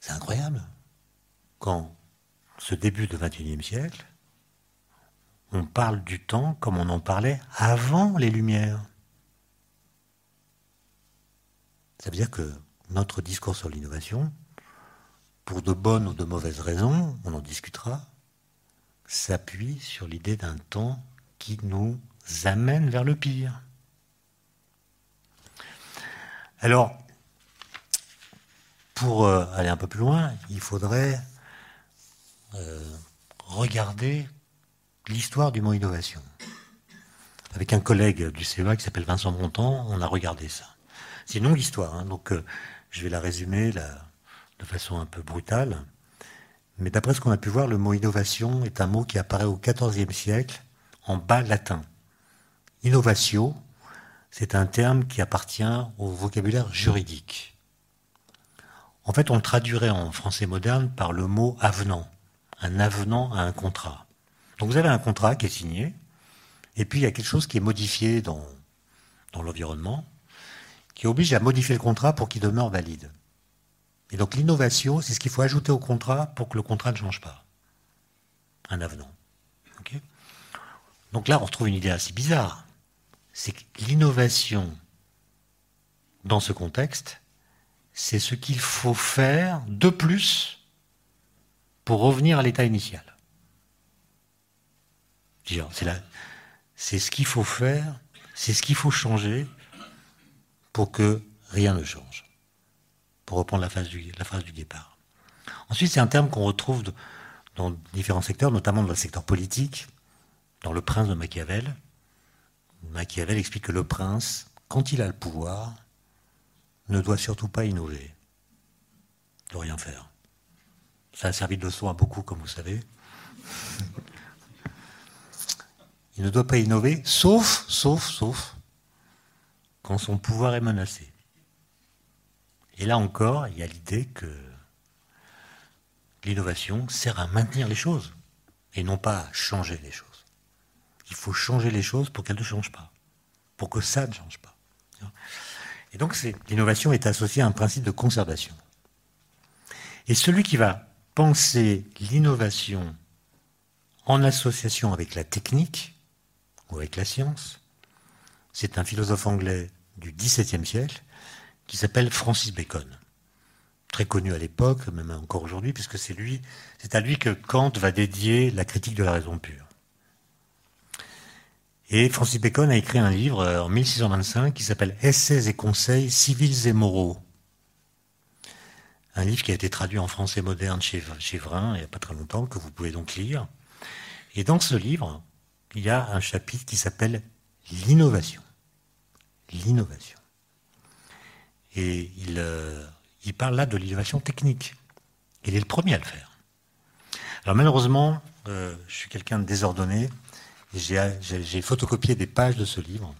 c'est incroyable. Quand, ce début du XXIe siècle, on parle du temps comme on en parlait avant les Lumières. Ça veut dire que notre discours sur l'innovation, pour de bonnes ou de mauvaises raisons, on en discutera, s'appuie sur l'idée d'un temps qui nous amène vers le pire. Alors, pour euh, aller un peu plus loin, il faudrait euh, regarder l'histoire du mot innovation. Avec un collègue du CEA qui s'appelle Vincent Montant, on a regardé ça. C'est une longue histoire, hein, donc euh, je vais la résumer de façon un peu brutale. Mais d'après ce qu'on a pu voir, le mot innovation est un mot qui apparaît au XIVe siècle en bas latin. Innovatio, c'est un terme qui appartient au vocabulaire juridique. En fait, on le traduirait en français moderne par le mot avenant, un avenant à un contrat. Donc vous avez un contrat qui est signé, et puis il y a quelque chose qui est modifié dans, dans l'environnement, qui oblige à modifier le contrat pour qu'il demeure valide. Et donc l'innovation, c'est ce qu'il faut ajouter au contrat pour que le contrat ne change pas. Un avenant. donc là, on retrouve une idée assez bizarre. C'est que l'innovation, dans ce contexte, c'est ce qu'il faut faire de plus pour revenir à l'état initial. C'est ce qu'il faut faire, c'est ce qu'il faut changer pour que rien ne change pour reprendre la phrase du, départ. Ensuite, c'est un terme qu'on retrouve dans différents secteurs, notamment dans le secteur politique, dans Le Prince de Machiavel. Machiavel explique que le prince, quand il a le pouvoir, ne doit surtout pas innover, doit rien faire. Ça a servi de leçon à beaucoup, comme vous savez. Il ne doit pas innover, sauf, sauf, sauf, quand son pouvoir est menacé. Et là encore, il y a l'idée que l'innovation sert à maintenir les choses et non pas à changer les choses. Il faut changer les choses pour qu'elles ne changent pas, pour que ça ne change pas. Et donc l'innovation est associée à un principe de conservation. Et celui qui va penser l'innovation en association avec la technique ou avec la science, c'est un philosophe anglais du XVIIe siècle qui s'appelle Francis Bacon. Très connu à l'époque, même encore aujourd'hui, puisque c'est lui, c'est à lui que Kant va dédier la critique de la raison pure. Et Francis Bacon a écrit un livre euh, en 1625 qui s'appelle Essais et conseils civils et moraux. Un livre qui a été traduit en français moderne chez, chez Vrin il n'y a pas très longtemps, que vous pouvez donc lire. Et dans ce livre, il y a un chapitre qui s'appelle L'innovation. L'innovation. Et euh, il, parle là de l'innovation technique. Il est le premier à le faire. Alors malheureusement, euh, je suis quelqu'un de désordonné. J'ai photocopié des pages de ce livre,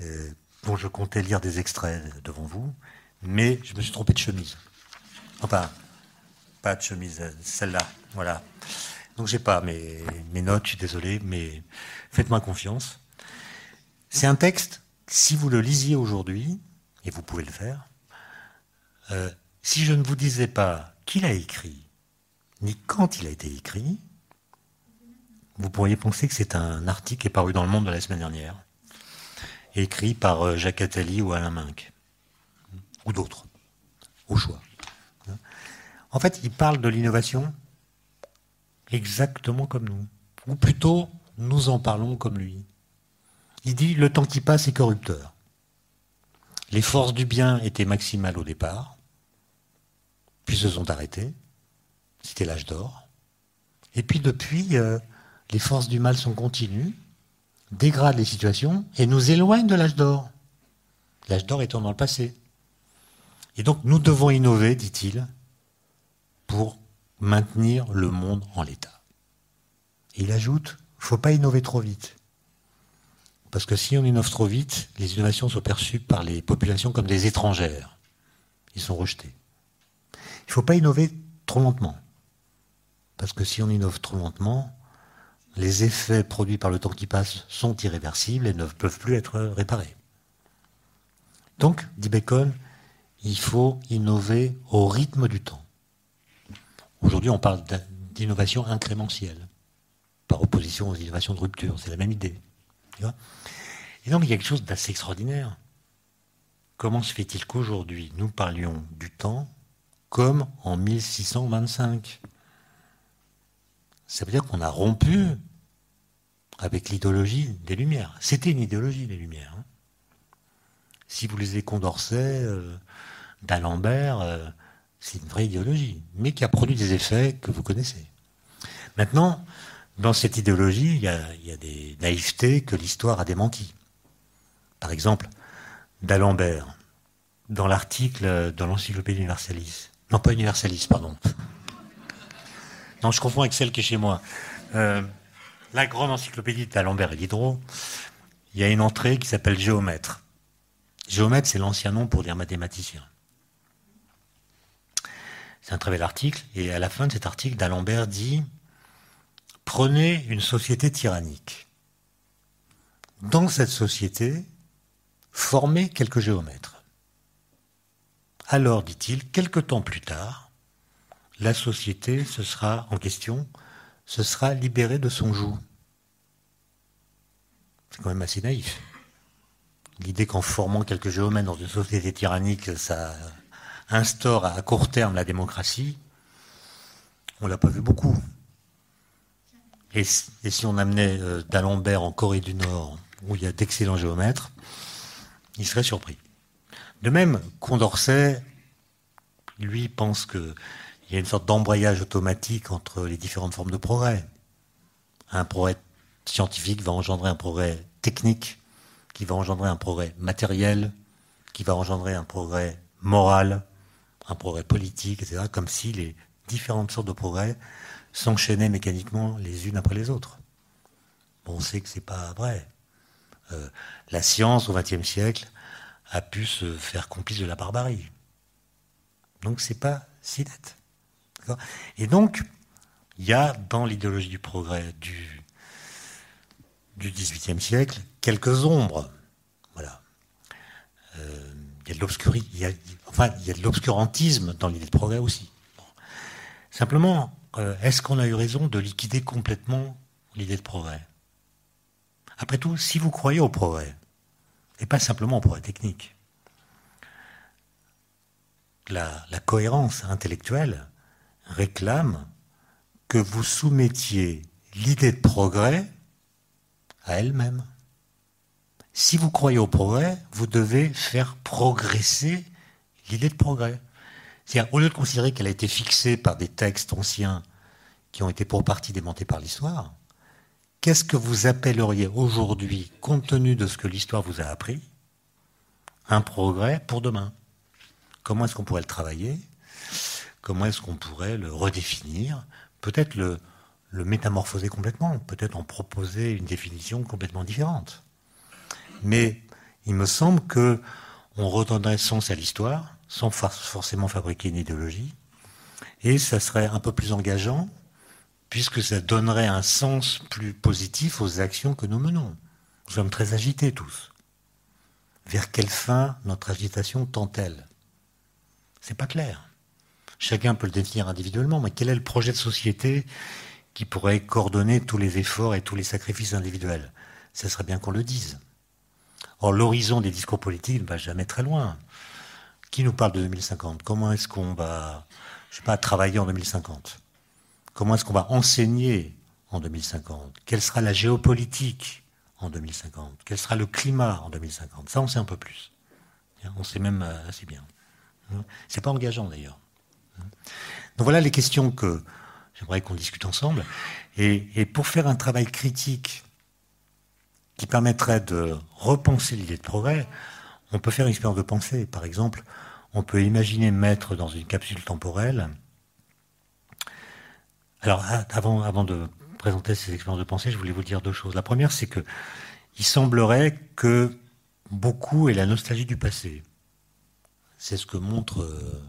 euh, dont je comptais lire des extraits devant vous, mais je me suis trompé de chemise. Enfin, pas de chemise, celle-là, voilà. Donc j'ai pas mes, mes notes, je suis désolé, mais faites-moi confiance. C'est un texte, si vous le lisiez aujourd'hui, et vous pouvez le faire, euh, si je ne vous disais pas qui l'a écrit, ni quand il a été écrit, vous pourriez penser que c'est un article qui est paru dans le Monde de la semaine dernière, écrit par euh, Jacques Attali ou Alain Minck, ou d'autres, au choix. En fait, il parle de l'innovation exactement comme nous, ou plutôt, nous en parlons comme lui. Il dit le temps qui passe est corrupteur. Les forces du bien étaient maximales au départ, puis se sont arrêtées. C'était l'âge d'or. Et puis depuis, euh, les forces du mal sont continues, dégradent les situations et nous éloignent de l'âge d'or. L'âge d'or étant dans le passé. Et donc nous devons innover, dit-il, pour maintenir le monde en l'état. Il ajoute, il ne faut pas innover trop vite. Parce que si on innove trop vite, les innovations sont perçues par les populations comme des étrangères. Ils sont rejetés. Il ne faut pas innover trop lentement. Parce que si on innove trop lentement, les effets produits par le temps qui passe sont irréversibles et ne peuvent plus être réparés. Donc, dit Bacon, il faut innover au rythme du temps. Aujourd'hui, on parle d'innovation incrémentielle, par opposition aux innovations de rupture. C'est la même idée. Et donc, il y a quelque chose d'assez extraordinaire. Comment se fait-il qu'aujourd'hui, nous parlions du temps comme en 1625 Ça veut dire qu'on a rompu avec l'idéologie des Lumières. C'était une idéologie des Lumières. Hein. Si vous lisez Condorcet, euh, d'Alembert, euh, c'est une vraie idéologie, mais qui a produit des effets que vous connaissez. Maintenant, dans cette idéologie, il y a, des naïvetés que l'histoire a démenties. Par exemple, d'Alembert, dans l'article dans l'Encyclopédie Universalis. Non, pas Universalis, pardon. Je confonds avec celle qui est chez moi. Euh, la grande encyclopédie d'Alembert et Diderot, il y a une entrée qui s'appelle géomètre. Géomètre, c'est l'ancien nom pour dire mathématicien. C'est un très bel article, et à la fin de cet article, d'Alembert dit Prenez une société tyrannique. Dans cette société, formez quelques géomètres. Alors, dit-il, quelque temps plus tard, la société se sera en question se sera libérée de son joug. C'est quand même assez naïf. L'idée qu'en formant quelques géomètres dans une société tyrannique, ça instaure à court terme la démocratie, on l'a pas vu beaucoup. Et, si on amenait euh, d'Alembert en Corée du Nord, où il y a d'excellents géomètres, il serait surpris. De même, Condorcet, lui, pense qu'il y a une sorte d'embrayage automatique entre les différentes formes de progrès. Un progrès scientifique va engendrer un progrès technique, qui va engendrer un progrès matériel, qui va engendrer un progrès moral, un progrès politique, etc., comme si les différentes sortes de progrès s'enchaînaient mécaniquement les unes après les autres. Bon, on sait que c'est pas vrai. Euh, la science au XXe siècle a pu se faire complice de la barbarie. Donc c'est pas si net. Et donc, il y a dans l'idéologie du progrès du, du XVIIIe siècle quelques ombres. Voilà. Euh, il y a de l'obscurisme, enfin, y a de l'obscurantisme dans l'idée de progrès aussi. Simplement, euh, est-ce qu'on a eu raison de liquider complètement l'idée de progrès? Après tout, si vous croyez au progrès, et pas simplement au progrès technique, la cohérence intellectuelle réclame que vous soumettiez l'idée de progrès à elle-même. Si vous croyez au progrès, vous devez faire progresser l'idée de progrès. C'est-à-dire, au lieu de considérer qu'elle a été fixée par des textes anciens qui ont été pour partie démentés par l'histoire, qu'est-ce que vous appelleriez aujourd'hui, compte tenu de ce que l'histoire vous a appris, un progrès pour demain? Comment est-ce qu'on pourrait le travailler? Comment est-ce qu'on pourrait le redéfinir Peut-être le, métamorphoser complètement, peut-être en proposer une définition complètement différente. Mais il me semble que on redonnerait sens à l'histoire sans forcément fabriquer une idéologie, Et ça serait un peu plus engageant, puisque ça donnerait un sens plus positif aux actions que nous menons. Nous sommes très agités tous. Vers quelle fin notre agitation tend-elle? C'est pas clair. Chacun peut le définir individuellement, mais quel est le projet de société qui pourrait coordonner tous les efforts et tous les sacrifices individuels? Ce serait bien qu'on le dise. Or, l'horizon des discours politiques ne va jamais très loin. Qui nous parle de 2050 Comment est-ce qu'on va, je sais pas, travailler en 2050 Comment est-ce qu'on va enseigner en 2050 Quelle sera la géopolitique en 2050 Quel sera le climat en 2050 Ça, on sait un peu plus. On sait même euh, assez bien. C'est pas engageant d'ailleurs. Donc voilà les questions que j'aimerais qu'on discute ensemble. Et, pour faire un travail critique qui permettrait de repenser l'idée de progrès, on peut faire une expérience de pensée. Par exemple, on peut imaginer mettre dans une capsule temporelle. Alors, avant, avant de présenter ces expériences de pensée, je voulais vous dire deux choses. La première, c'est que il semblerait que beaucoup aient la nostalgie du passé. C'est ce que montre, euh,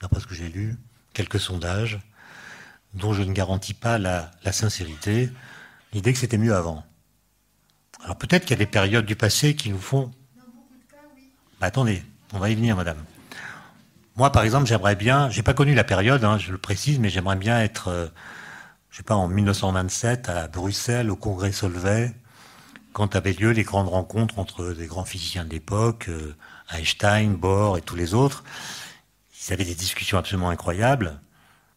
d'après ce que j'ai lu, quelques sondages, dont je ne garantis pas la, sincérité, l'idée que c'était mieux avant. Alors peut-être qu'il y a des périodes du passé qui nous font... Bah, attendez, on va y venir, madame. Moi, par exemple, j'aimerais bien, j'ai pas connu la période, hein, je le précise, mais j'aimerais bien être, euh, je sais pas, en 1927 à Bruxelles, au congrès Solvay, quand avaient lieu les grandes rencontres entre des grands physiciens de l'époque, euh, Einstein, Bohr et tous les autres. Ils avaient des discussions absolument incroyables,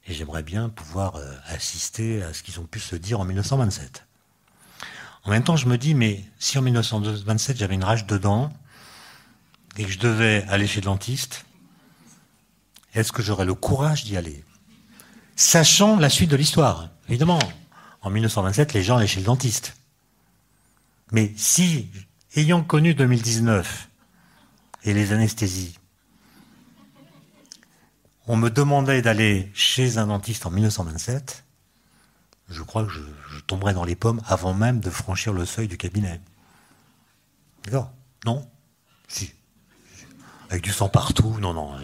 et j'aimerais bien pouvoir euh, assister à ce qu'ils ont pu se dire en 1927. En même temps, je me dis, mais si en 1927 j'avais une rage dedans, et que je devais aller chez le dentiste, est-ce que j'aurais le courage d'y aller? Sachant la suite de l'histoire, évidemment. En 1927, les gens allaient chez le dentiste. Mais si, ayant connu 2019 et les anesthésies, on me demandait d'aller chez un dentiste en 1927, je crois que je, tomberais dans les pommes avant même de franchir le seuil du cabinet. D'accord? Non? Si. Avec du sang partout Non, non.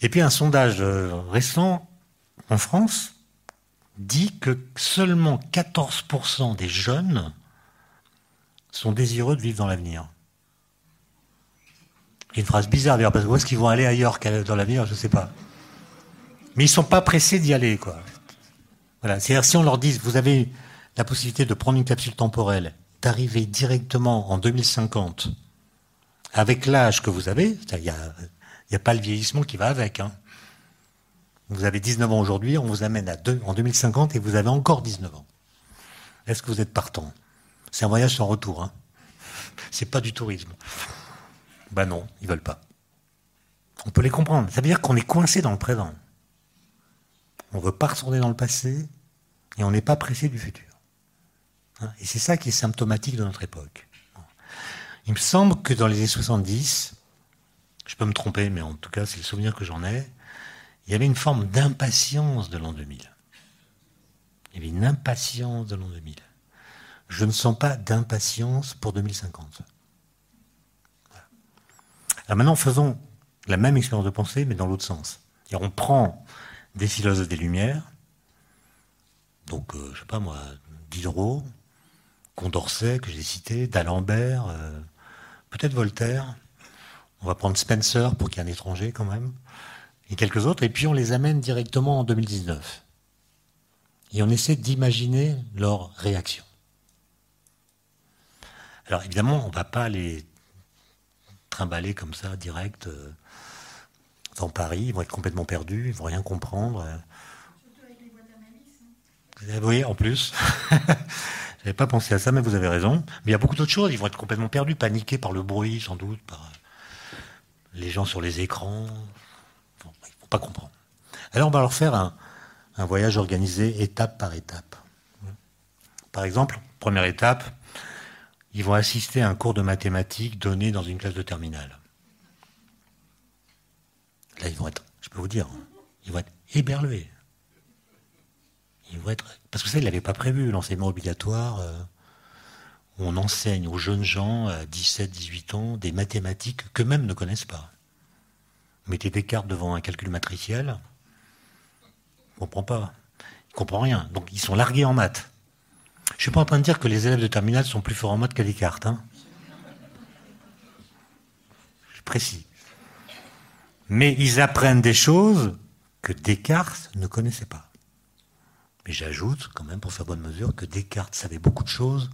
Et puis un sondage euh, récent en France dit que seulement 14% des jeunes sont désireux de vivre dans l'avenir. Une phrase bizarre d'ailleurs, parce que où est-ce qu'ils vont aller ailleurs dans l'avenir, je ne sais pas. Mais ils ne sont pas pressés d'y aller, quoi. Voilà. C'est-à-dire, si on leur dit, vous avez la possibilité de prendre une capsule temporelle, d'arriver directement en 2050, avec l'âge que vous avez, il n'y a, a, pas le vieillissement qui va avec, hein. Vous avez 19 ans aujourd'hui, on vous amène à deux, en 2050 et vous avez encore 19 ans. Est-ce que vous êtes partant? C'est un voyage sans retour. Hein C'est pas du tourisme. Ben non, ils veulent pas. On peut les comprendre. Ça veut dire qu'on est coincé dans le présent. On ne veut pas retourner dans le passé et on n'est pas pressé du futur. Hein? Et c'est ça qui est symptomatique de notre époque. Il me semble que dans les années 70, je peux me tromper, mais en tout cas c'est le souvenir que j'en ai, il y avait une forme d'impatience de l'an 2000. Il y avait une impatience de l'an 2000. Je ne sens pas d'impatience pour 2050. Alors maintenant, faisons la même expérience de pensée, mais dans l'autre sens. on prend des philosophes des Lumières, donc, euh, je sais pas moi, Diderot, Condorcet, que j'ai cité, d'Alembert, euh, peut-être Voltaire. On va prendre Spencer pour qu'il y ait un étranger quand même et quelques autres, et puis on les amène directement en 2019. Et on essaie d'imaginer leur réaction. Alors évidemment, on ne va pas les trimballer comme ça, direct, euh, dans Paris, ils vont être complètement perdus, ils vont rien comprendre. Oui, en plus. *laughs* J'avais pas pensé à ça, mais vous avez raison. Mais il y a beaucoup d'autres choses. Ils vont être complètement perdus, paniqués par le bruit, sans doute, par les gens sur les écrans pas comprendre. Alors on va leur faire un, voyage organisé étape par étape. Par exemple, première étape, ils vont assister à un cours de mathématiques donné dans une classe de terminale. Là, ils vont être, je peux vous dire, ils vont être éberlués. Ils vont être, parce que ça, ils ne l'avaient pas prévu, l'enseignement obligatoire, euh, on enseigne aux jeunes gens à 17, 18 ans des mathématiques qu'eux-mêmes ne connaissent pas. Mettez Descartes devant un calcul matriciel, il ne comprend pas. Il ne comprend rien. Donc ils sont largués en maths. Je ne suis pas en train de dire que les élèves de terminale sont plus forts en maths qu'à Descartes. Hein. Je précise. Mais ils apprennent des choses que Descartes ne connaissait pas. Mais j'ajoute, quand même, pour faire bonne mesure, que Descartes savait beaucoup de choses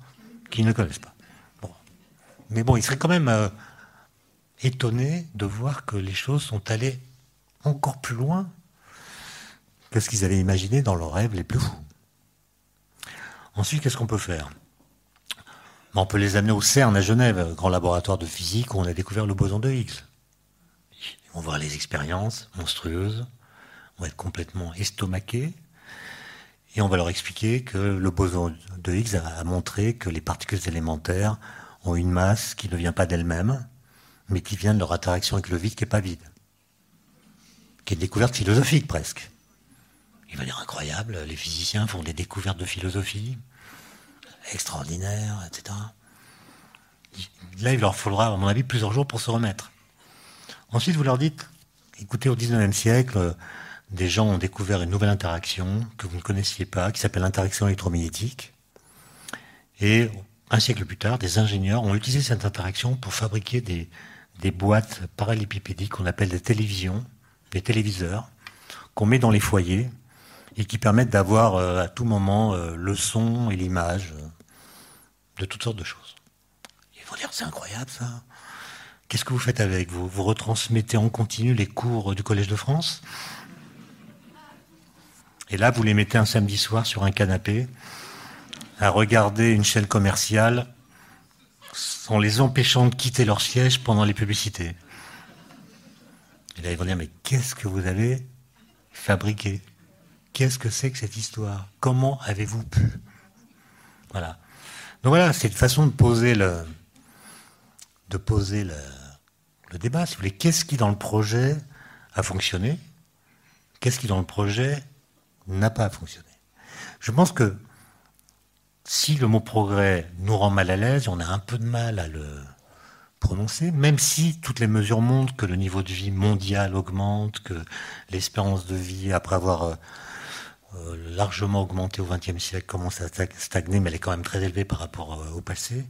qu'ils ne connaissent pas. Mais bon, il serait quand même euh, étonné de voir que les choses sont allées encore plus loin que ce qu'ils avaient imaginé dans leurs rêves les plus fous. Ensuite, qu'est-ce qu'on peut faire? On peut les amener au CERN à Genève, grand laboratoire de physique où on a découvert le boson de Higgs. Ils vont voir les expériences monstrueuses, on va être complètement estomaqués, et on va leur expliquer que le boson de Higgs a montré que les particules élémentaires ont une masse qui ne vient pas d'elle-même, mais qui vient de leur interaction avec le vide qui n'est pas vide. Qui est une découverte philosophique presque. Il va dire incroyable, les physiciens font des découvertes de philosophie, extraordinaires, etc. Là, il leur faudra, à mon avis, plusieurs jours pour se remettre. Ensuite, vous leur dites, écoutez, au 19e siècle, des gens ont découvert une nouvelle interaction que vous ne connaissiez pas, qui s'appelle l'interaction électromagnétique. Et un siècle plus tard, des ingénieurs ont utilisé cette interaction pour fabriquer des, des boîtes parallélépipédiques qu'on appelle des télévisions, des téléviseurs, qu'on met dans les foyers et qui permettent d'avoir euh, à tout moment euh, le son et l'image euh, de toutes sortes de choses. Ils vont dire c'est incroyable ça. Qu'est-ce que vous faites avec vous? Vous retransmettez en continu les cours du Collège de France? Et là, vous les mettez un samedi soir sur un canapé à regarder une chaîne commerciale en les empêchant de quitter leur siège pendant les publicités. Et là, ils vont dire, mais qu'est-ce que vous avez fabriqué? Qu'est-ce que c'est que cette histoire? Comment avez-vous pu? Voilà. Donc voilà, c'est une façon de poser le, débat. Si vous voulez, qu'est-ce qui dans le projet a fonctionné? Qu'est-ce qui dans le projet n'a pas fonctionné? Je pense que si le mot progrès nous rend mal à l'aise, on a un peu de mal à le prononcer, même si toutes les mesures montrent que le niveau de vie mondial augmente, que l'espérance de vie, après avoir euh, largement augmenté au XXe siècle, commence à stagner, mais elle est quand même très élevée par rapport euh, au passé.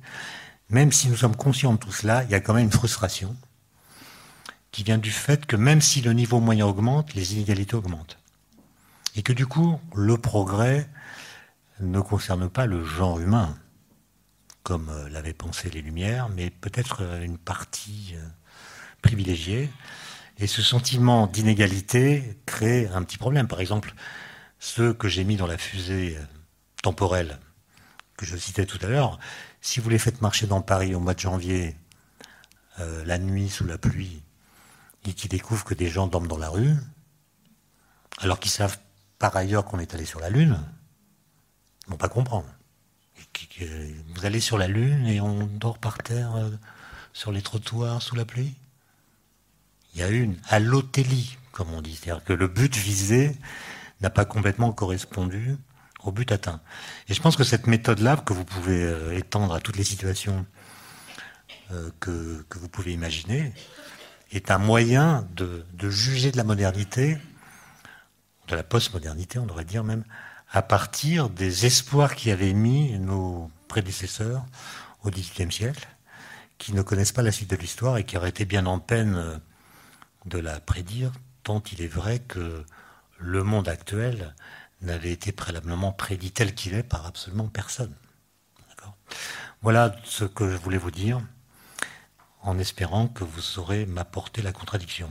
Même si nous sommes conscients de tout cela, il y a quand même une frustration qui vient du fait que même si le niveau moyen augmente, les inégalités augmentent. Et que du coup, le progrès ne concerne pas le genre humain, comme euh, l'avaient pensé les Lumières, mais peut-être euh, une partie euh, privilégiée. Et ce sentiment d'inégalité crée un petit problème. Par exemple, ceux que j'ai mis dans la fusée temporelle que je citais tout à l'heure, si vous les faites marcher dans Paris au mois de janvier, la nuit sous la pluie, et qu'ils découvrent que des gens dorment dans la rue, alors qu'ils savent par ailleurs qu'on est allé sur la Lune, vont pas comprendre. Vous allez sur la Lune et on dort par terre euh, sur les trottoirs sous la pluie? Il y a une allotélie, comme on dit. C'est-à-dire que le but visé n'a pas complètement correspondu au but atteint. Et je pense que cette méthode-là, que vous pouvez euh, étendre à toutes les situations euh, que, vous pouvez imaginer, est un moyen de, de juger de la modernité, de la postmodernité, on devrait dire même, à partir des espoirs qui avaient mis nos prédécesseurs au XVIIIe siècle, qui ne connaissent pas la suite de l'histoire et qui auraient été bien en peine euh, de la prédire, tant il est vrai que le monde actuel n'avait été préalablement prédit tel qu'il est par absolument personne. Voilà ce que je voulais vous dire, en espérant que vous saurez m'apporter la contradiction.